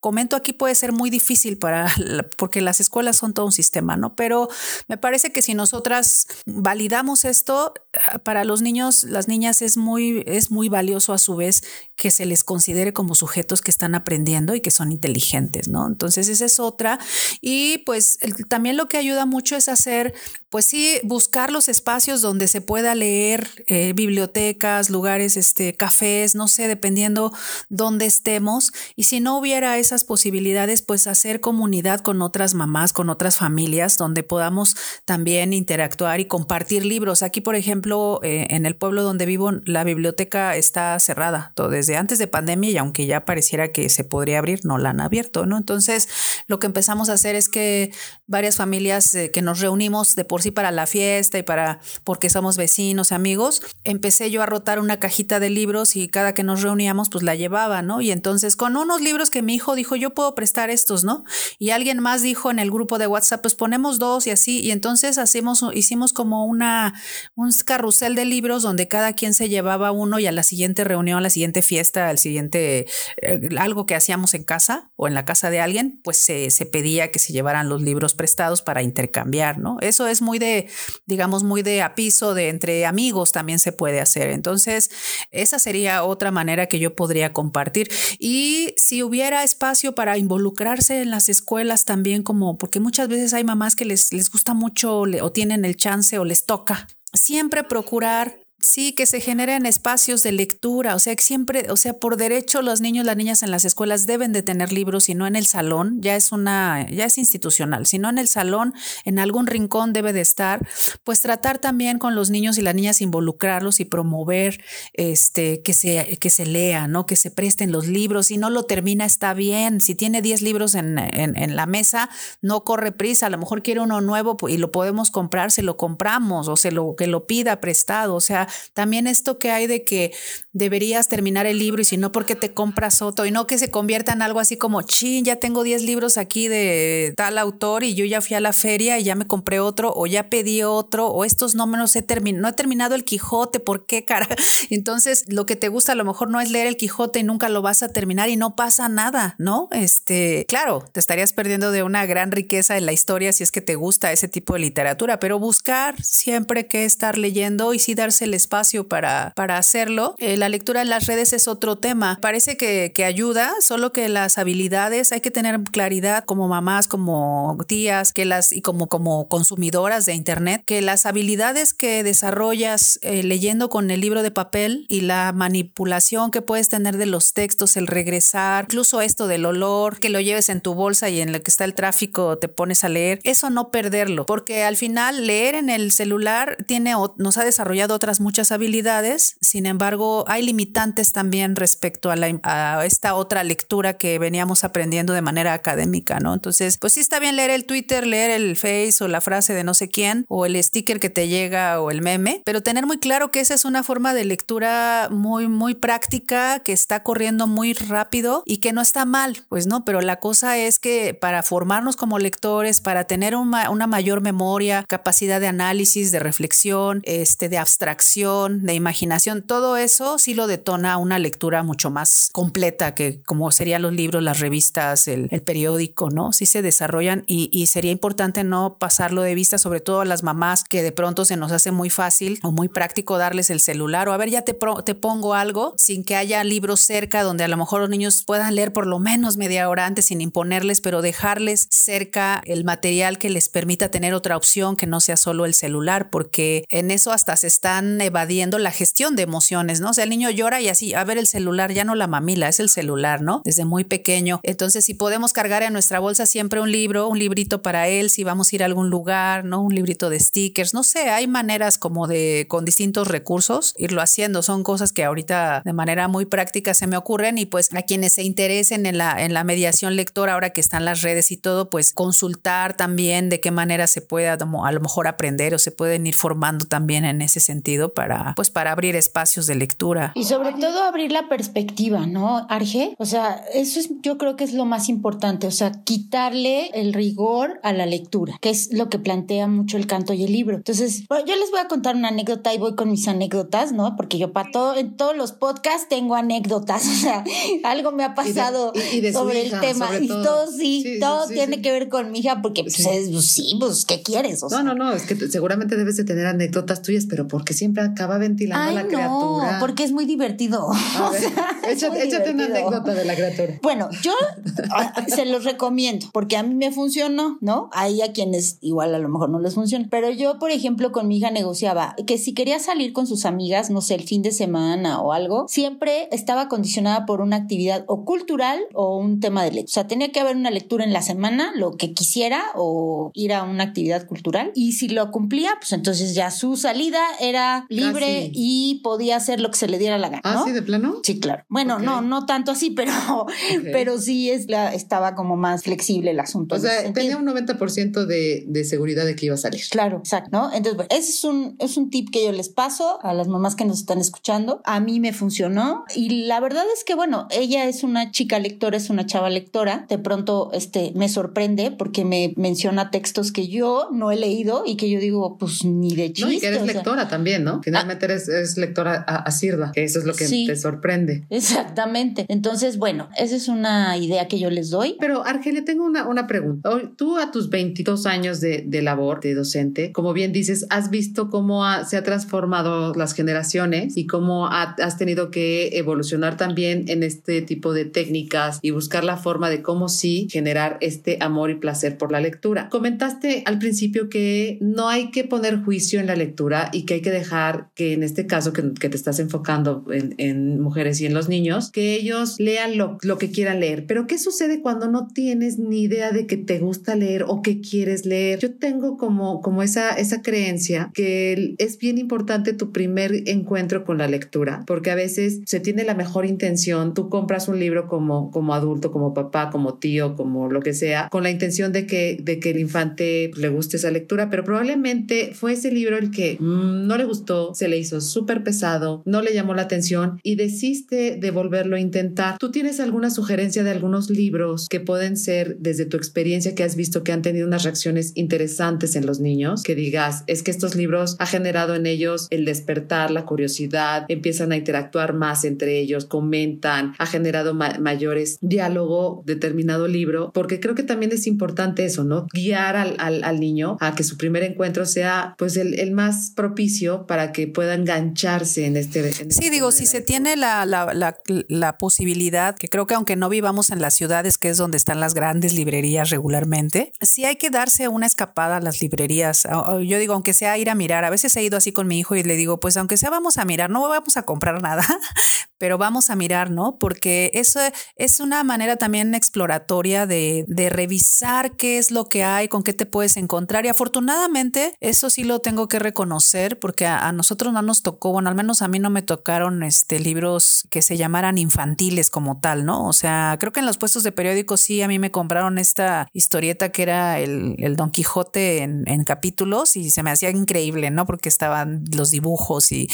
comento aquí puede ser muy difícil para, porque las escuelas son todo un sistema, ¿no? Pero me parece que si nosotras validamos esto, ah, para los niños, las niñas es muy, es muy valioso a su vez que se les considere como sujetos que están aprendiendo y que son inteligentes, ¿no? Entonces esa es otra. Y pues también lo que ayuda mucho es hacer, pues sí, buscar los espacios donde se pueda leer, eh, bibliotecas, lugares, este, cafés, no sé, dependiendo dónde estemos. Y si no hubiera esa posibilidades, pues hacer comunidad con otras mamás, con otras familias, donde podamos también interactuar y compartir libros. Aquí, por ejemplo, eh, en el pueblo donde vivo, la biblioteca está cerrada todo, desde antes de pandemia y aunque ya pareciera que se podría abrir, no la han abierto, ¿no? Entonces, lo que empezamos a hacer es que varias familias eh, que nos reunimos de por para la fiesta y para, porque somos vecinos, amigos, empecé yo a rotar una cajita de libros y cada que nos reuníamos, pues la llevaba, ¿no? Y entonces con unos libros que mi hijo dijo, yo puedo prestar estos, ¿no? Y alguien más dijo en el grupo de WhatsApp, pues ponemos dos y así, y entonces hacemos, hicimos como una, un carrusel de libros donde cada quien se llevaba uno y a la siguiente reunión, a la siguiente fiesta, al siguiente, eh, algo que hacíamos en casa o en la casa de alguien, pues se, se pedía que se llevaran los libros prestados para intercambiar, ¿no? Eso es muy de, digamos, muy de apiso, de entre amigos también se puede hacer. Entonces, esa sería otra manera que yo podría compartir. Y si hubiera espacio para involucrarse en las escuelas también, como porque muchas veces hay mamás que les, les gusta mucho o tienen el chance o les toca. Siempre procurar Sí, que se generen espacios de lectura, o sea, que siempre, o sea, por derecho los niños, las niñas en las escuelas deben de tener libros y no en el salón, ya es una, ya es institucional, sino en el salón, en algún rincón debe de estar, pues tratar también con los niños y las niñas involucrarlos y promover este que se que se lea, ¿no? Que se presten los libros, si no lo termina está bien, si tiene 10 libros en, en, la mesa, no corre prisa, a lo mejor quiere uno nuevo y lo podemos comprar, se lo compramos o se lo que lo pida prestado, o sea, también esto que hay de que deberías terminar el libro y si no, porque te compras otro? Y no que se convierta en algo así como, chin, ya tengo 10 libros aquí de tal autor y yo ya fui a la feria y ya me compré otro o ya pedí otro o estos no me los he terminado, no he terminado el Quijote, ¿por qué, cara? Entonces, lo que te gusta a lo mejor no es leer el Quijote y nunca lo vas a terminar y no pasa nada, ¿no? Este, claro, te estarías perdiendo de una gran riqueza en la historia si es que te gusta ese tipo de literatura, pero buscar siempre que estar leyendo y sí darse el espacio para, para hacerlo. Eh, la lectura en las redes es otro tema. Parece que, que ayuda, solo que las habilidades hay que tener claridad como mamás, como tías, que las y como, como consumidoras de internet, que las habilidades que desarrollas eh, leyendo con el libro de papel y la manipulación que puedes tener de los textos, el regresar, incluso esto del olor, que lo lleves en tu bolsa y en lo que está el tráfico te pones a leer, eso no perderlo, porque al final leer en el celular tiene nos ha desarrollado otras muchas habilidades, sin embargo, hay limitantes también respecto a, la, esta otra lectura que veníamos aprendiendo de manera académica, ¿no? Entonces, pues sí está bien leer el Twitter, leer el Face o la frase de no sé quién, o el sticker que te llega o el meme, pero tener muy claro que esa es una forma de lectura muy, muy práctica, que está corriendo muy rápido y que no está mal, pues no, pero la cosa es que para formarnos como lectores, para tener una, una mayor memoria, capacidad de análisis, de reflexión, este, de abstracción, de imaginación, todo eso sí lo detona una lectura mucho más completa que como serían los libros, las revistas, el, periódico, ¿no? Sí se desarrollan y, sería importante no pasarlo de vista, sobre todo a las mamás que de pronto se nos hace muy fácil o muy práctico darles el celular o a ver, ya te, te pongo algo sin que haya libros cerca donde a lo mejor los niños puedan leer por lo menos media hora antes sin imponerles, pero dejarles cerca el material que les permita tener otra opción que no sea solo el celular, porque en eso hasta se están evadiendo la gestión de emociones, ¿no? O sea, el niño llora y así, a ver el celular, ya no la mamila, es el celular, ¿no? Desde muy pequeño. Entonces, si podemos cargar en nuestra bolsa siempre un libro, un librito para él, si vamos a ir a algún lugar, ¿no? Un librito de stickers, no sé, hay maneras como de, con distintos recursos, irlo haciendo. Son cosas que ahorita de manera muy práctica se me ocurren y pues a quienes se interesen en la, en la mediación lectora, ahora que están las redes y todo, pues consultar también de qué manera se puede a lo mejor aprender o se pueden ir formando también en ese sentido para, pues, para abrir espacios de lectura. Y sobre todo abrir la perspectiva, ¿no, Arge? O sea, eso es, yo creo que es lo más importante, o sea, quitarle el rigor a la lectura, que es lo que plantea mucho el canto y el libro. Entonces, yo les voy a contar una anécdota y voy con mis anécdotas, ¿no? Porque yo para todo, en todos los podcasts tengo anécdotas, o sea, algo me ha pasado sobre el tema y todo sí, todo tiene que ver con mi hija porque pues, pues, sí, pues ¿qué quieres? no, no, no, es que seguramente debes de tener anécdotas tuyas, pero porque siempre acaba ventilando a la criatura. porque es muy divertido. échate, una anécdota de la criatura. Bueno, yo se los recomiendo porque a mí me funcionó, ¿no? Hay a quienes igual a lo mejor no les funciona, pero yo, por ejemplo, con mi hija negociaba que si quería salir con sus amigas, no sé, el fin de semana o algo, siempre estaba condicionada por una actividad o cultural o un tema de lectura. O sea, tenía que haber una lectura en la semana, lo que quisiera, o ir a una actividad cultural. Y si lo cumplía, pues entonces ya su salida era libre y podía hacer lo que se le diera la gana. ¿Ah, sí, de plano? Sí, claro. Bueno, no, no tanto así, pero, pero sí es la, estaba como más flexible el asunto. O sea, tenía un 90% de, de, seguridad de que iba a salir. Claro, exacto, ¿no? Entonces, bueno, ese es un, es un tip que yo les paso a las mamás que nos están escuchando. A mí me funcionó y la verdad es que, bueno, ella es una chica lectora, es una chava lectora. De pronto, este, me sorprende porque me menciona textos que yo no he leído y que yo digo, pues ni de chiste. No, y que eres lectora también, ¿no? Finalmente eres, lectora a, Sirva, que eso es lo que te sorprende. Exactamente. Entonces, bueno, esa es una idea que yo les doy. Pero, Argelia, tengo una, una pregunta. Tú a tus 22 años de, de labor de docente, como bien dices, has visto cómo se ha transformado las generaciones y cómo has tenido que evolucionar también en este tipo de técnicas y buscar la forma de cómo sí generar este amor y placer por la lectura. Comentaste al principio que no hay que poner juicio en la lectura y que hay que dejar que en este caso que, te estás enfocando en, mujeres y en los niños, que ellos lean lo, lo que quieran leer. Pero ¿qué sucede cuando no tienes ni idea de que te gusta leer o que quieres leer? Yo tengo como, como esa, esa creencia que es bien importante tu primer encuentro con la lectura, porque a veces se tiene la mejor intención, tú compras un libro como, como adulto, como papá, como tío, como lo que sea, con la intención de que, de que el infante le guste esa lectura, pero probablemente fue ese libro el que mm, no le gustó, se le hizo súper pesado, no le llamó la atención y desiste de volverlo a intentar. ¿Tú tienes alguna sugerencia de algunos libros que pueden ser desde tu experiencia que has visto que han tenido unas reacciones interesantes en los niños? Que digas, es que estos libros ha generado en ellos el despertar, la curiosidad, empiezan a interactuar más entre ellos, comentan, ha generado mayores diálogo determinado libro, porque creo que también es importante eso, ¿no? Guiar al, al, niño a que su primer encuentro sea pues el, el, más propicio para que pueda engancharse en este... En sí, digo, si se tiene la, la, la, la posibilidad, que creo que aunque no vivamos en las ciudades, que es donde están las grandes librerías regularmente, sí hay que darse una escapada a las librerías. Yo digo, aunque sea ir a mirar, a veces he ido así con mi hijo y le digo, pues aunque sea vamos a mirar, no vamos a comprar nada, pero vamos a mirar, ¿no? Porque eso es una manera también exploratoria de, revisar qué es lo que hay, con qué te puedes encontrar. Y afortunadamente, eso sí lo tengo que reconocer, porque a, nosotros no nos tocó, bueno, al menos a mí no me tocaron este, libros que se llamaran infantiles como tal, ¿no? O sea, creo que en los puestos de periódicos sí, a mí me compraron esta historieta que era el, el Don Quijote en, en capítulos y se me hacía increíble, ¿no? Porque estaban los dibujos y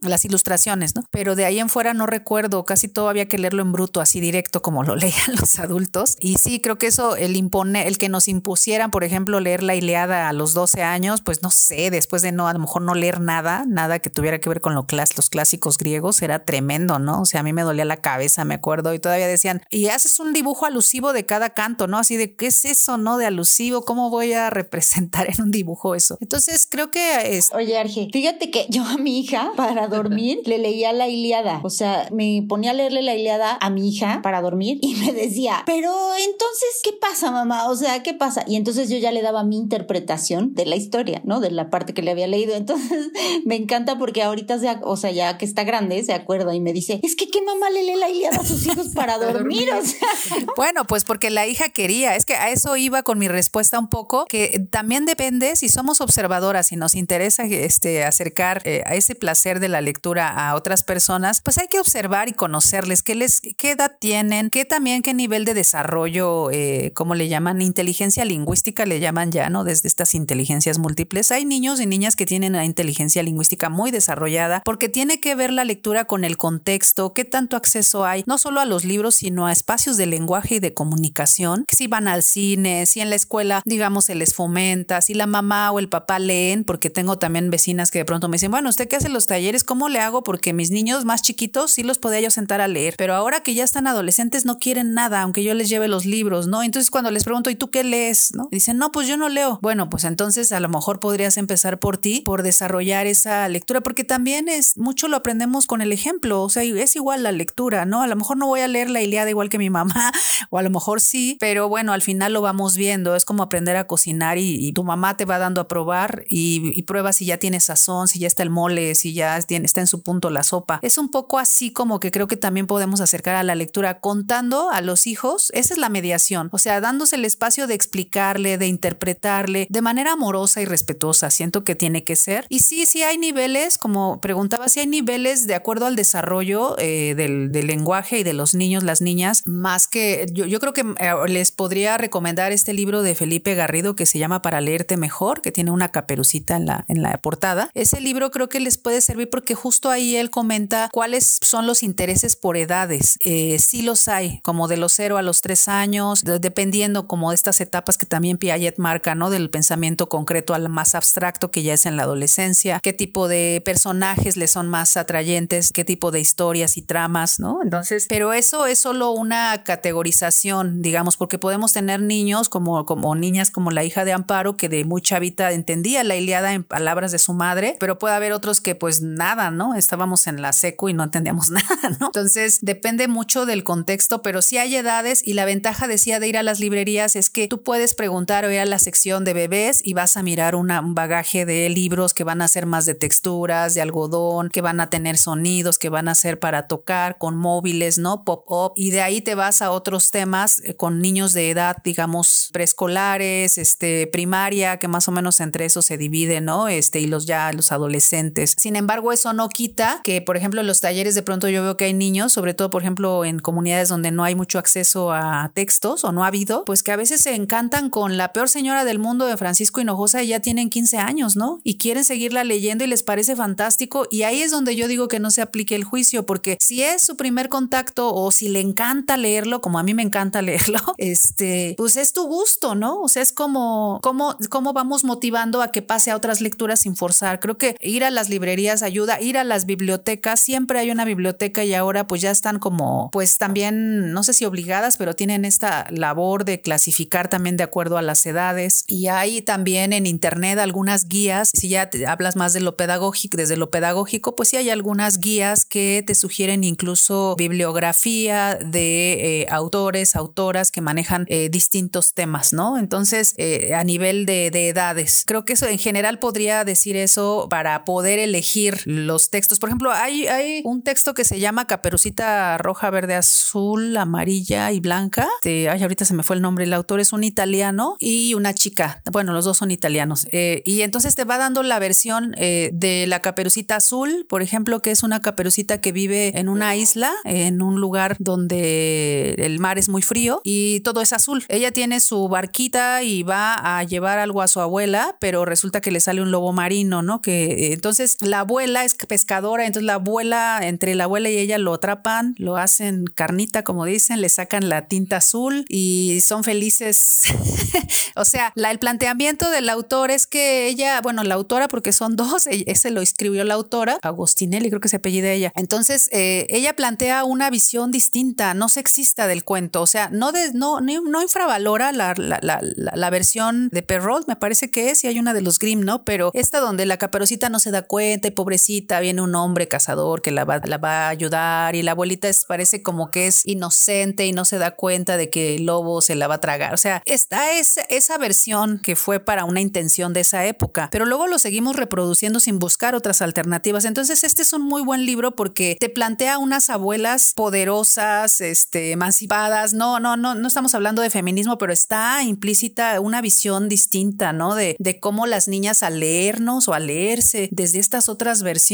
las ilustraciones, ¿no? Pero de ahí en fuera no recuerdo, casi todo había que leerlo en bruto, así directo como lo leían los adultos. Y sí, creo que eso, el impone, el que nos impusieran, por ejemplo, leer la Ileada a los 12 años, pues no sé, después de no, a lo mejor no leer nada, nada que tuviera que ver con lo los clásicos griegos, era tremendo, ¿no? O sea, a mí me dolía la cabeza, me acuerdo, y todavía decían, y haces un dibujo alusivo de cada canto, ¿no? Así de, ¿qué es eso, no? De alusivo, ¿cómo voy a representar en un dibujo eso? Entonces, creo que es... Oye, Arge, fíjate que yo a mi hija, para dormir le leía la Iliada. O sea, me ponía a leerle la Iliada a mi hija para dormir y me decía, pero entonces, ¿qué pasa, mamá? O sea, ¿qué pasa? Y entonces yo ya le daba mi interpretación de la historia, ¿no? De la parte que le había leído. Entonces, me encanta porque ahorita, se, o sea, ya que está grande, se acuerda y me dice, es que qué mamá le lee la Iliada a sus hijos para dormir. O sea, bueno, pues porque la hija quería. Es que a eso iba con mi respuesta un poco, que también depende si somos observadoras y nos interesa este, acercar eh, a ese placer de la la lectura a otras personas, pues hay que observar y conocerles qué les, qué edad tienen, qué también qué nivel de desarrollo, eh, ¿cómo le llaman? Inteligencia lingüística le llaman ya, ¿no? Desde estas inteligencias múltiples. Hay niños y niñas que tienen una inteligencia lingüística muy desarrollada porque tiene que ver la lectura con el contexto, qué tanto acceso hay, no solo a los libros, sino a espacios de lenguaje y de comunicación, si van al cine, si en la escuela, digamos, se les fomenta, si la mamá o el papá leen, porque tengo también vecinas que de pronto me dicen, bueno, ¿usted qué hace los talleres? ¿Cómo le hago? Porque mis niños más chiquitos sí los podía yo sentar a leer, pero ahora que ya están adolescentes no quieren nada, aunque yo les lleve los libros, ¿no? Entonces cuando les pregunto, ¿y tú qué lees? ¿No? dicen, no, pues yo no leo. Bueno, pues entonces a lo mejor podrías empezar por ti, por desarrollar esa lectura, porque también es mucho lo aprendemos con el ejemplo, o sea, es igual la lectura, ¿no? A lo mejor no voy a leer la Iliada igual que mi mamá, o a lo mejor sí, pero bueno, al final lo vamos viendo, es como aprender a cocinar y, tu mamá te va dando a probar y, y pruebas si ya tiene sazón, si ya está el mole, si ya está en su punto la sopa. Es un poco así como que creo que también podemos acercar a la lectura contando a los hijos, esa es la mediación, o sea, dándose el espacio de explicarle, de interpretarle de manera amorosa y respetuosa, siento que tiene que ser. Y sí, sí hay niveles, como preguntaba, si hay niveles de acuerdo al desarrollo eh, del, lenguaje y de los niños, las niñas, más que yo, yo creo que eh, les podría recomendar este libro de Felipe Garrido que se llama Para leerte mejor, que tiene una caperucita en la, en la portada. Ese libro creo que les puede servir porque justo ahí él comenta cuáles son los intereses por edades. Eh, sí los hay, como de los cero a los tres años, dependiendo como de estas etapas que también Piaget marca, ¿no? Del pensamiento concreto al más abstracto que ya es en la adolescencia, qué tipo de personajes le son más atrayentes, qué tipo de historias y tramas, ¿no? Entonces, pero eso es solo una categorización, digamos, porque podemos tener niños como, como niñas como la hija de Amparo, que de mucha vida entendía la Iliada en palabras de su madre, pero puede haber otros que pues nada, ¿no? Estábamos en la seco y no entendíamos nada, ¿no? Entonces, depende mucho del contexto, pero sí hay edades y la ventaja, decía, de ir a las librerías es que tú puedes preguntar o ir a la sección de bebés y vas a mirar un bagaje de libros que van a ser más de texturas, de algodón, que van a tener sonidos, que van a ser para tocar con móviles, ¿no? Pop-up. Y de ahí te vas a otros temas eh, con niños de edad, digamos, preescolares, este, primaria, que más o menos entre eso se divide, ¿no? Este, y los ya los adolescentes. Sin embargo, eso no quita que, por ejemplo, en los talleres de pronto yo veo que hay niños, sobre todo, por ejemplo, en comunidades donde no hay mucho acceso a textos o no ha habido, pues que a veces se encantan con la peor señora del mundo de Francisco Hinojosa y ya tienen 15 años, ¿no? Y quieren seguirla leyendo y les parece fantástico. Y ahí es donde yo digo que no se aplique el juicio, porque si es su primer contacto o si le encanta leerlo, como a mí me encanta leerlo, este, pues es tu gusto, ¿no? O sea, es como, cómo, cómo vamos motivando a que pase a otras lecturas sin forzar. Creo que ir a las librerías ayuda, ir a las bibliotecas, siempre hay una biblioteca y ahora pues ya están como, pues también, no sé si obligadas, pero tienen esta labor de clasificar también de acuerdo a las edades. Y hay también en internet algunas guías, si ya hablas más de lo pedagógico, desde lo pedagógico, pues sí hay algunas guías que te sugieren incluso bibliografía de eh, autores, autoras que manejan eh, distintos temas, ¿no? Entonces, eh, a nivel de, de edades, creo que eso en general podría decir eso para poder elegir los textos. Por ejemplo, hay, hay un texto que se llama Caperucita Roja, Verde, Azul, Amarilla y Blanca. De, ay, ahorita se me fue el nombre. El autor es un italiano y una chica. Bueno, los dos son italianos. Eh, y entonces te va dando la versión eh, de la Caperucita Azul, por ejemplo, que es una caperucita que vive en una isla, en un lugar donde el mar es muy frío y todo es azul. Ella tiene su barquita y va a llevar algo a su abuela, pero resulta que le sale un lobo marino, ¿no? Que eh, entonces la abuela es pescadora, entonces la abuela, entre la abuela y ella lo atrapan, lo hacen carnita, como dicen, le sacan la tinta azul y son felices. o sea, la, el planteamiento del autor es que ella, bueno, la autora, porque son dos, e, ese lo escribió la autora, Agostinelli, creo que se apellida ella. Entonces, eh, ella plantea una visión distinta, no sexista del cuento, o sea, no, de, no, no, infravalora la, la, la, la, versión de Perrault, me parece que es, y hay una de los Grimm, ¿no? Pero esta donde la caperucita no se da cuenta y pobrecita, viene un hombre cazador que la va, la va a ayudar y la abuelita es, parece como que es inocente y no se da cuenta de que el lobo se la va a tragar. O sea, está esa, esa versión que fue para una intención de esa época, pero luego lo seguimos reproduciendo sin buscar otras alternativas. Entonces, este es un muy buen libro porque te plantea unas abuelas poderosas, este, emancipadas. No, no, no, no estamos hablando de feminismo, pero está implícita una visión distinta, ¿no? De, de cómo las niñas al leernos o al leerse desde estas otras versiones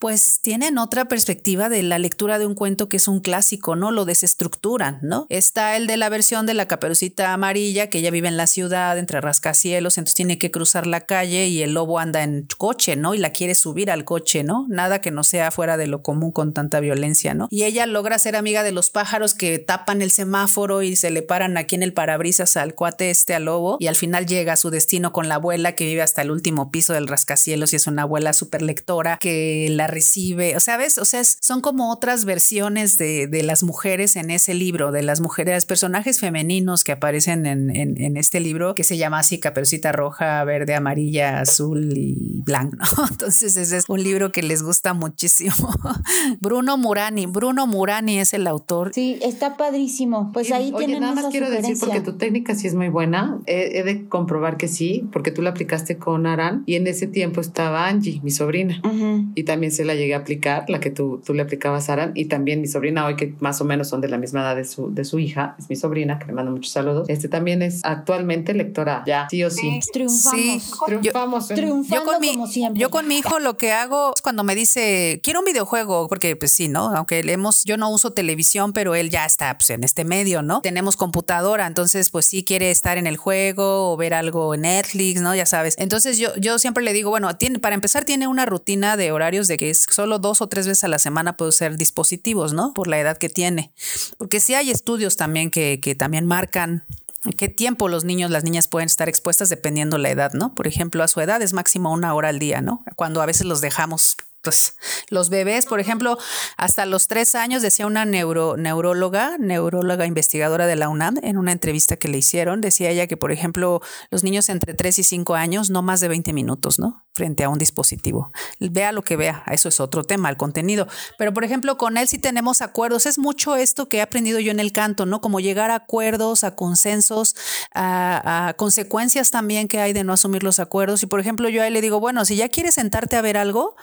pues tienen otra perspectiva de la lectura de un cuento que es un clásico, ¿no? Lo desestructuran, ¿no? Está el de la versión de la caperucita amarilla, que ella vive en la ciudad entre rascacielos, entonces tiene que cruzar la calle y el lobo anda en coche, ¿no? Y la quiere subir al coche, ¿no? Nada que no sea fuera de lo común con tanta violencia, ¿no? Y ella logra ser amiga de los pájaros que tapan el semáforo y se le paran aquí en el parabrisas al cuate este al lobo y al final llega a su destino con la abuela que vive hasta el último piso del rascacielos y es una abuela súper lectora que la recibe, o sea, ¿ves? O sea, son como otras versiones de, de, las mujeres en ese libro, de las mujeres, personajes femeninos que aparecen en, en, este libro que se llama así Caperucita Roja, Verde, Amarilla, Azul y Blanco, Entonces ese es un libro que les gusta muchísimo. Bruno Murani, Bruno Murani es el autor. Sí, está padrísimo. Pues ahí Oye, nada más quiero decir porque tu técnica sí es muy buena. He, de comprobar que sí, porque tú la aplicaste con Aran y en ese tiempo estaba Angie, mi sobrina, y también se la llegué a aplicar, la que tú, tú le aplicabas a Aran, y también mi sobrina hoy que más o menos son de la misma edad de su, de su hija, es mi sobrina, que le mando muchos saludos. Este también es actualmente lectora, ya, sí o sí. triunfamos. Sí, triunfamos. ¿eh? yo con mi, como siempre. Yo con mi hijo lo que hago es cuando me dice, quiero un videojuego, porque pues sí, ¿no? Aunque hemos, yo no uso televisión, pero él ya está pues, en este medio, ¿no? Tenemos computadora, entonces pues sí quiere estar en el juego o ver algo en Netflix, ¿no? Ya sabes. Entonces yo, yo siempre le digo, bueno, tiene, para empezar tiene una rutina de horarios de que es solo dos o tres veces a la semana puede usar dispositivos, ¿no? Por la edad que tiene. Porque sí hay estudios también que, que también marcan qué tiempo los niños, las niñas pueden estar expuestas dependiendo la edad, ¿no? Por ejemplo, a su edad es máximo una hora al día, ¿no? Cuando a veces los dejamos pues los bebés, por ejemplo, hasta los tres años, decía una neuro, neuróloga, neuróloga investigadora de la UNAM, en una entrevista que le hicieron, decía ella que, por ejemplo, los niños entre tres y cinco años, no más de 20 minutos, ¿no? Frente a un dispositivo. Vea lo que vea, eso es otro tema, el contenido. Pero, por ejemplo, con él sí tenemos acuerdos. Es mucho esto que he aprendido yo en el canto, ¿no? Como llegar a acuerdos, a consensos, a, a consecuencias también que hay de no asumir los acuerdos. Y, por ejemplo, yo a él le digo, bueno, si ya quieres sentarte a ver algo,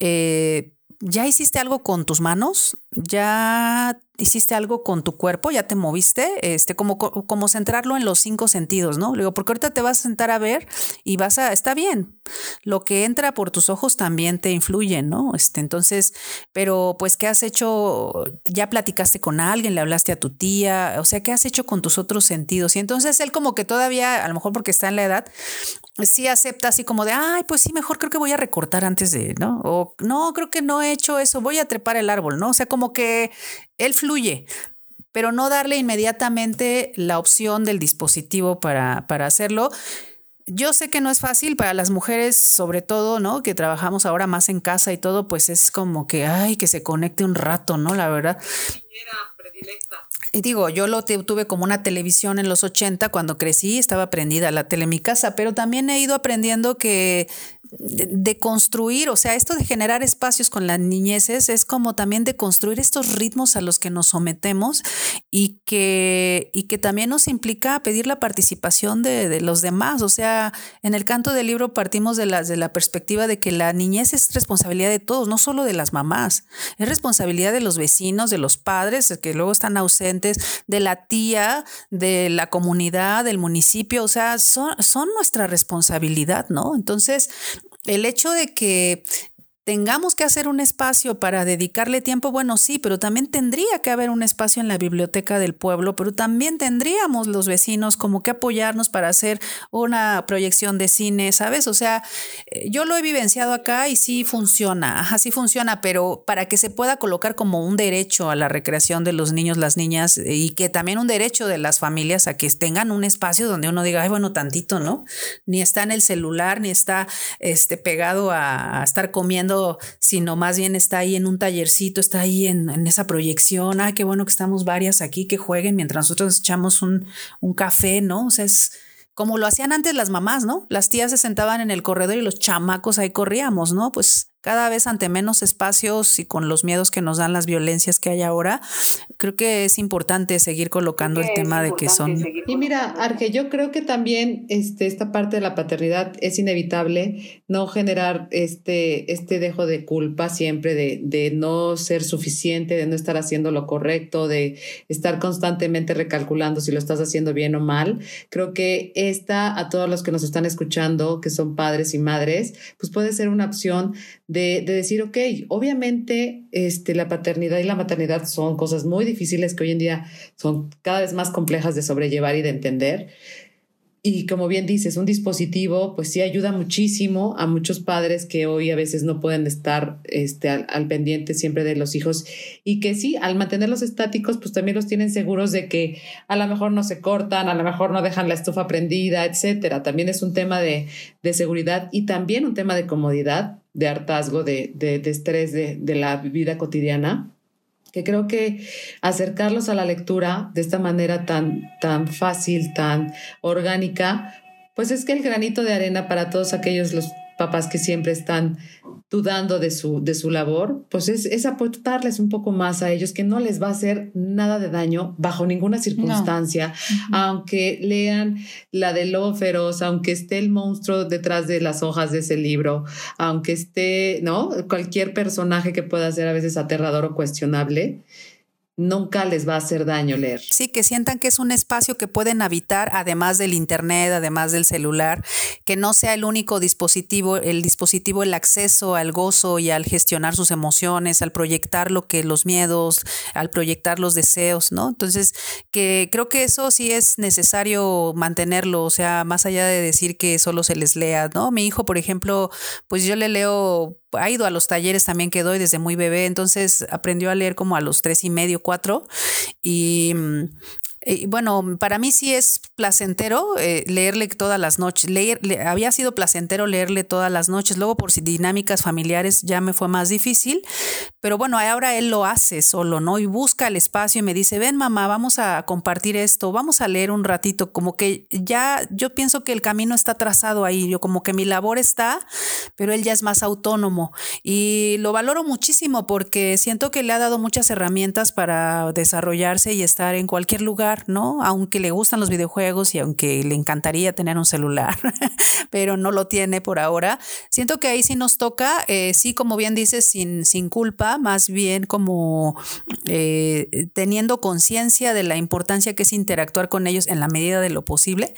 eh, ¿ya hiciste algo con tus manos? ¿Ya hiciste algo con tu cuerpo? ¿Ya te moviste? Este, como, como centrarlo en los cinco sentidos, ¿no? Le digo, porque ahorita te vas a sentar a ver y vas a, está bien, lo que entra por tus ojos también te influye, ¿no? Este, entonces, pero pues, ¿qué has hecho? ¿Ya platicaste con alguien? ¿Le hablaste a tu tía? O sea, ¿qué has hecho con tus otros sentidos? Y entonces él como que todavía, a lo mejor porque está en la edad, sí acepta así como de, ay, pues sí, mejor creo que voy a recortar antes de, ¿no? O no, creo que no he hecho eso, voy a trepar el árbol, ¿no? O sea, como que él fluye, pero no darle inmediatamente la opción del dispositivo para, para hacerlo. Yo sé que no es fácil para las mujeres, sobre todo, ¿no? Que trabajamos ahora más en casa y todo, pues es como que, ay, que se conecte un rato, ¿no? La verdad. Y digo, yo lo tuve como una televisión en los 80 cuando crecí, estaba prendida la tele en mi casa, pero también he ido aprendiendo que de, construir, o sea, esto de generar espacios con las niñeces es como también de construir estos ritmos a los que nos sometemos y que, y que también nos implica pedir la participación de, de los demás. O sea, en el canto del libro partimos de la, de la perspectiva de que la niñez es responsabilidad de todos, no solo de las mamás, es responsabilidad de los vecinos, de los padres que luego están ausentes, de la tía, de la comunidad, del municipio, o sea, son, son nuestra responsabilidad, ¿no? Entonces, el hecho de que tengamos que hacer un espacio para dedicarle tiempo, bueno, sí, pero también tendría que haber un espacio en la biblioteca del pueblo, pero también tendríamos los vecinos como que apoyarnos para hacer una proyección de cine, ¿sabes? O sea, eh, yo lo he vivenciado acá y sí funciona, ajá, sí funciona, pero para que se pueda colocar como un derecho a la recreación de los niños, las niñas eh, y que también un derecho de las familias a que tengan un espacio donde uno diga, ay, bueno, tantito, ¿no? Ni está en el celular, ni está este, pegado a estar comiendo sino más bien está ahí en un tallercito, está ahí en, esa proyección. Ay, qué bueno que estamos varias aquí que jueguen mientras nosotros echamos un, un café, ¿no? O sea, es como lo hacían antes las mamás, ¿no? Las tías se sentaban en el corredor y los chamacos ahí corríamos, ¿no? Pues cada vez ante menos espacios y con los miedos que nos dan las violencias que hay ahora, creo que es importante seguir colocando el tema de que son... Y mira, Arge, yo creo que también este, esta parte de la paternidad es inevitable no generar este, este dejo de culpa siempre, de, de no ser suficiente, de no estar haciendo lo correcto, de estar constantemente recalculando si lo estás haciendo bien o mal. Creo que esta, a todos los que nos están escuchando, que son padres y madres, pues puede ser una opción de, decir, ok, obviamente este, la paternidad y la maternidad son cosas muy difíciles que hoy en día son cada vez más complejas de sobrellevar y de entender. Y como bien dices, un dispositivo, pues sí ayuda muchísimo a muchos padres que hoy a veces no pueden estar este, al, pendiente siempre de los hijos y que sí, al mantenerlos estáticos, pues también los tienen seguros de que a lo mejor no se cortan, a lo mejor no dejan la estufa prendida, etcétera. También es un tema de, de seguridad y también un tema de comodidad, de hartazgo, de, de, de estrés de, de la vida cotidiana que creo que acercarlos a la lectura de esta manera tan, tan fácil, tan orgánica, pues es que el granito de arena para todos aquellos los papás que siempre están dudando de su, de su labor, pues es, es, aportarles un poco más a ellos que no les va a hacer nada de daño bajo ninguna circunstancia, aunque lean la de lobo feroz, aunque esté el monstruo detrás de las hojas de ese libro, aunque esté, ¿no? Cualquier personaje que pueda ser a veces aterrador o cuestionable, nunca les va a hacer daño leer. Sí, que sientan que es un espacio que pueden habitar además del internet, además del celular, que no sea el único dispositivo, el dispositivo, el acceso al gozo y al gestionar sus emociones, al proyectar lo que los miedos, al proyectar los deseos, ¿no? Entonces, que creo que eso sí es necesario mantenerlo, o sea, más allá de decir que solo se les lea, ¿no? Mi hijo, por ejemplo, pues yo le leo ha ido a los talleres también que doy desde muy bebé, entonces aprendió a leer como a los tres y medio, cuatro, y bueno, para mí sí es placentero eh, leerle todas las noches. Leer, había sido placentero leerle todas las noches. Luego, por dinámicas familiares, ya me fue más difícil. Pero bueno, ahora él lo hace solo, ¿no? Y busca el espacio y me dice: Ven, mamá, vamos a compartir esto, vamos a leer un ratito. Como que ya yo pienso que el camino está trazado ahí. Yo, como que mi labor está, pero él ya es más autónomo. Y lo valoro muchísimo porque siento que le ha dado muchas herramientas para desarrollarse y estar en cualquier lugar ¿no? Aunque le gustan los videojuegos y aunque le encantaría tener un celular, pero no lo tiene por ahora. Siento que ahí sí nos toca, eh, sí, como bien dices, sin, sin culpa, más bien como eh, teniendo conciencia de la importancia que es interactuar con ellos en la medida de lo posible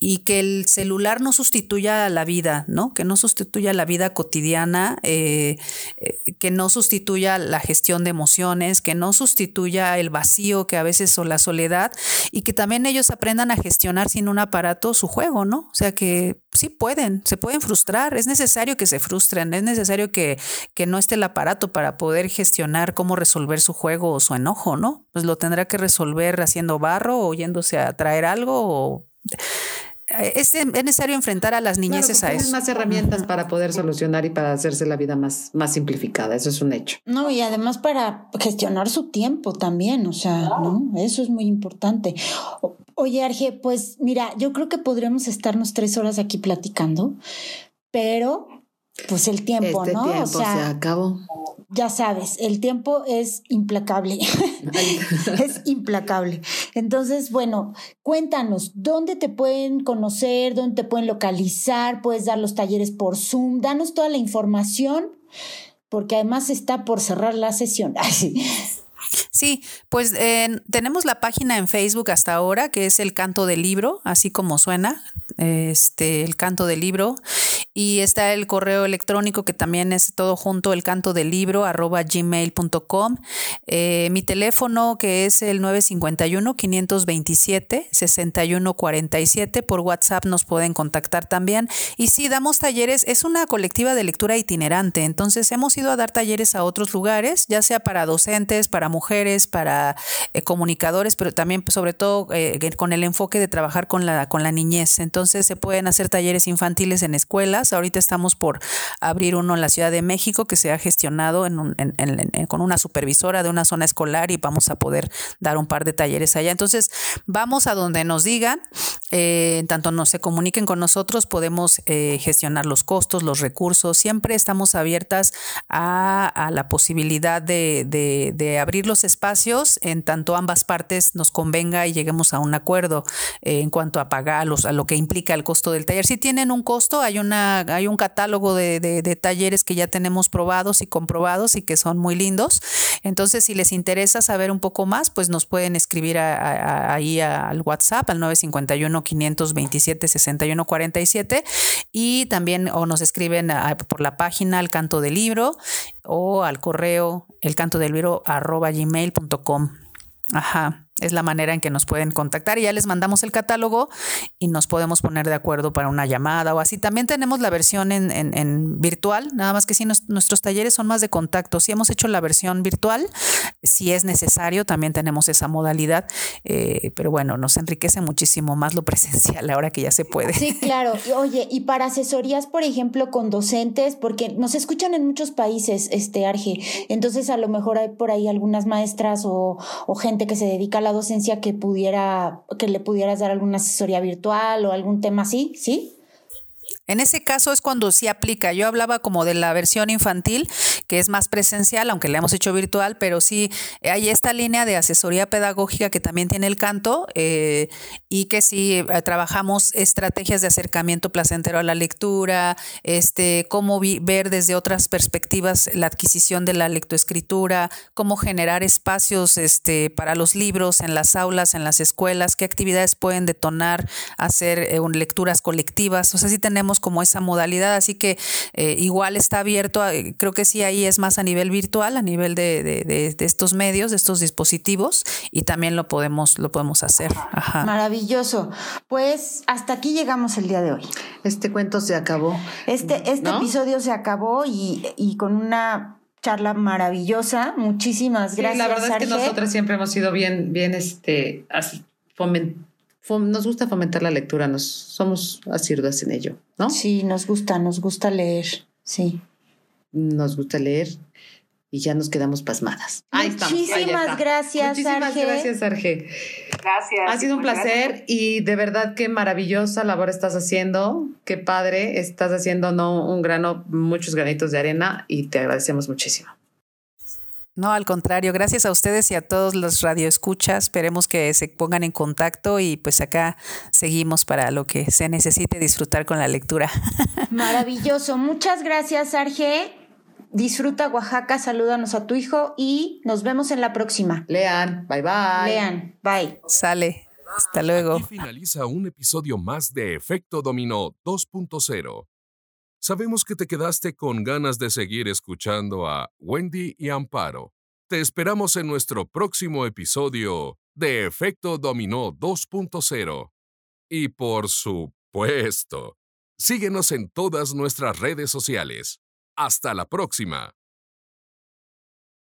y que el celular no sustituya la vida, ¿no? Que no sustituya la vida cotidiana, eh, eh, que no sustituya la gestión de emociones, que no sustituya el vacío que a veces o la soledad y que también ellos aprendan a gestionar sin un aparato su juego, ¿no? O sea que sí pueden, se pueden frustrar, es necesario que se frustren, es necesario que, que no esté el aparato para poder gestionar cómo resolver su juego o su enojo, ¿no? Pues lo tendrá que resolver haciendo barro o yéndose a traer algo o es, necesario enfrentar a las niñeces a eso. más herramientas para poder solucionar y para hacerse la vida más, más simplificada, eso es un hecho. No, y además para gestionar su tiempo también, o sea, ¿no? Eso es muy importante. oye, Arge, pues mira, yo creo que podríamos estarnos tres horas aquí platicando, pero pues el tiempo, este ¿no? Tiempo se acabó ya sabes, el tiempo es implacable. es implacable. Entonces, bueno, cuéntanos, ¿dónde te pueden conocer? ¿Dónde te pueden localizar? ¿Puedes dar los talleres por Zoom? Danos toda la información, porque además está por cerrar la sesión. Sí, pues tenemos la página en Facebook hasta ahora, que es el canto del libro, así como suena, este, el canto del libro. Y está el correo electrónico que también es todo junto, el canto del libro, arroba gmail.com. Eh, mi teléfono que es el 951-527-6147. Por WhatsApp nos pueden contactar también. Y sí, damos talleres. Es una colectiva de lectura itinerante. Entonces hemos ido a dar talleres a otros lugares, ya sea para docentes, para mujeres, para eh, comunicadores, pero también pues, sobre todo eh, con el enfoque de trabajar con la, con la niñez. Entonces se pueden hacer talleres infantiles en escuelas Ahorita estamos por abrir uno en la Ciudad de México que se ha gestionado con una supervisora de una zona escolar y vamos a poder dar un par de talleres allá. Entonces, vamos a donde nos digan, eh, en tanto nos se comuniquen con nosotros, podemos eh, gestionar los costos, los recursos. Siempre estamos abiertas a, la posibilidad de, abrir los espacios en tanto ambas partes nos convenga y lleguemos a un acuerdo eh, en cuanto a pagar a lo que implica el costo del taller. Si tienen un costo, hay una hay un catálogo de, talleres que ya tenemos probados y comprobados y que son muy lindos. Entonces, si les interesa saber un poco más, pues nos pueden escribir ahí al WhatsApp al 951 61 527 61 47 y también o nos escriben por la página al canto del libro o al correo el canto del libro arroba gmail.com. Ajá es la manera en que nos pueden contactar y ya les mandamos el catálogo y nos podemos poner de acuerdo para una llamada o así. También tenemos la versión en, en, virtual, nada más que si nuestros talleres son más de contacto. Si hemos hecho la versión virtual, si es necesario, también tenemos esa modalidad, eh, pero bueno, nos enriquece muchísimo más lo presencial ahora que ya se puede. Sí, claro. Oye, y para asesorías, por ejemplo, con docentes, porque nos escuchan en muchos países, este Arge, entonces a lo mejor hay por ahí algunas maestras o, o gente que se dedica a la docencia que pudiera, que le pudieras dar alguna asesoría virtual o algún tema así, ¿sí? En ese caso es cuando sí aplica. Yo hablaba como de la versión infantil, que es más presencial, aunque la hemos hecho virtual, pero sí hay esta línea de asesoría pedagógica que también tiene el canto eh, y que sí eh, trabajamos estrategias de acercamiento placentero a la lectura, este, cómo ver desde otras perspectivas la adquisición de la lectoescritura, cómo generar espacios este, para los libros en las aulas, en las escuelas, qué actividades pueden detonar, hacer eh, lecturas colectivas. O sea, sí tenemos como esa modalidad, así que eh, igual está abierto, creo que sí ahí es más a nivel virtual, a nivel de, estos medios, de estos dispositivos, y también lo podemos, lo podemos hacer. Maravilloso. Pues hasta aquí llegamos el día de hoy. Este cuento se acabó. Este, este episodio se acabó y, y con una charla maravillosa. Muchísimas gracias. la verdad es que nosotros siempre hemos sido bien, bien, este, así, nos gusta fomentar la lectura, nos somos asiduas en ello, ¿no? Sí, nos gusta, nos gusta leer, sí. Nos gusta leer y ya nos quedamos pasmadas. Muchísimas gracias, Muchísimas gracias, Arge. Gracias. Ha sido un placer y de verdad qué maravillosa labor estás haciendo. Qué padre, estás haciendo no un grano, muchos granitos de arena y te agradecemos muchísimo. No, al contrario, gracias a ustedes y a todos los radioescuchas. Esperemos que se pongan en contacto y pues acá seguimos para lo que se necesite disfrutar con la lectura. Maravilloso. Muchas gracias, Arge. Disfruta Oaxaca, salúdanos a tu hijo y nos vemos en la próxima. Lean, bye bye. Lean, bye. Sale. Hasta luego. Aquí finaliza un episodio más de Efecto Dominó 2.0. Sabemos que te quedaste con ganas de seguir escuchando a Wendy y Amparo. Te esperamos en nuestro próximo episodio de Efecto Dominó 2.0. Y por supuesto, síguenos en todas nuestras redes sociales. Hasta la próxima.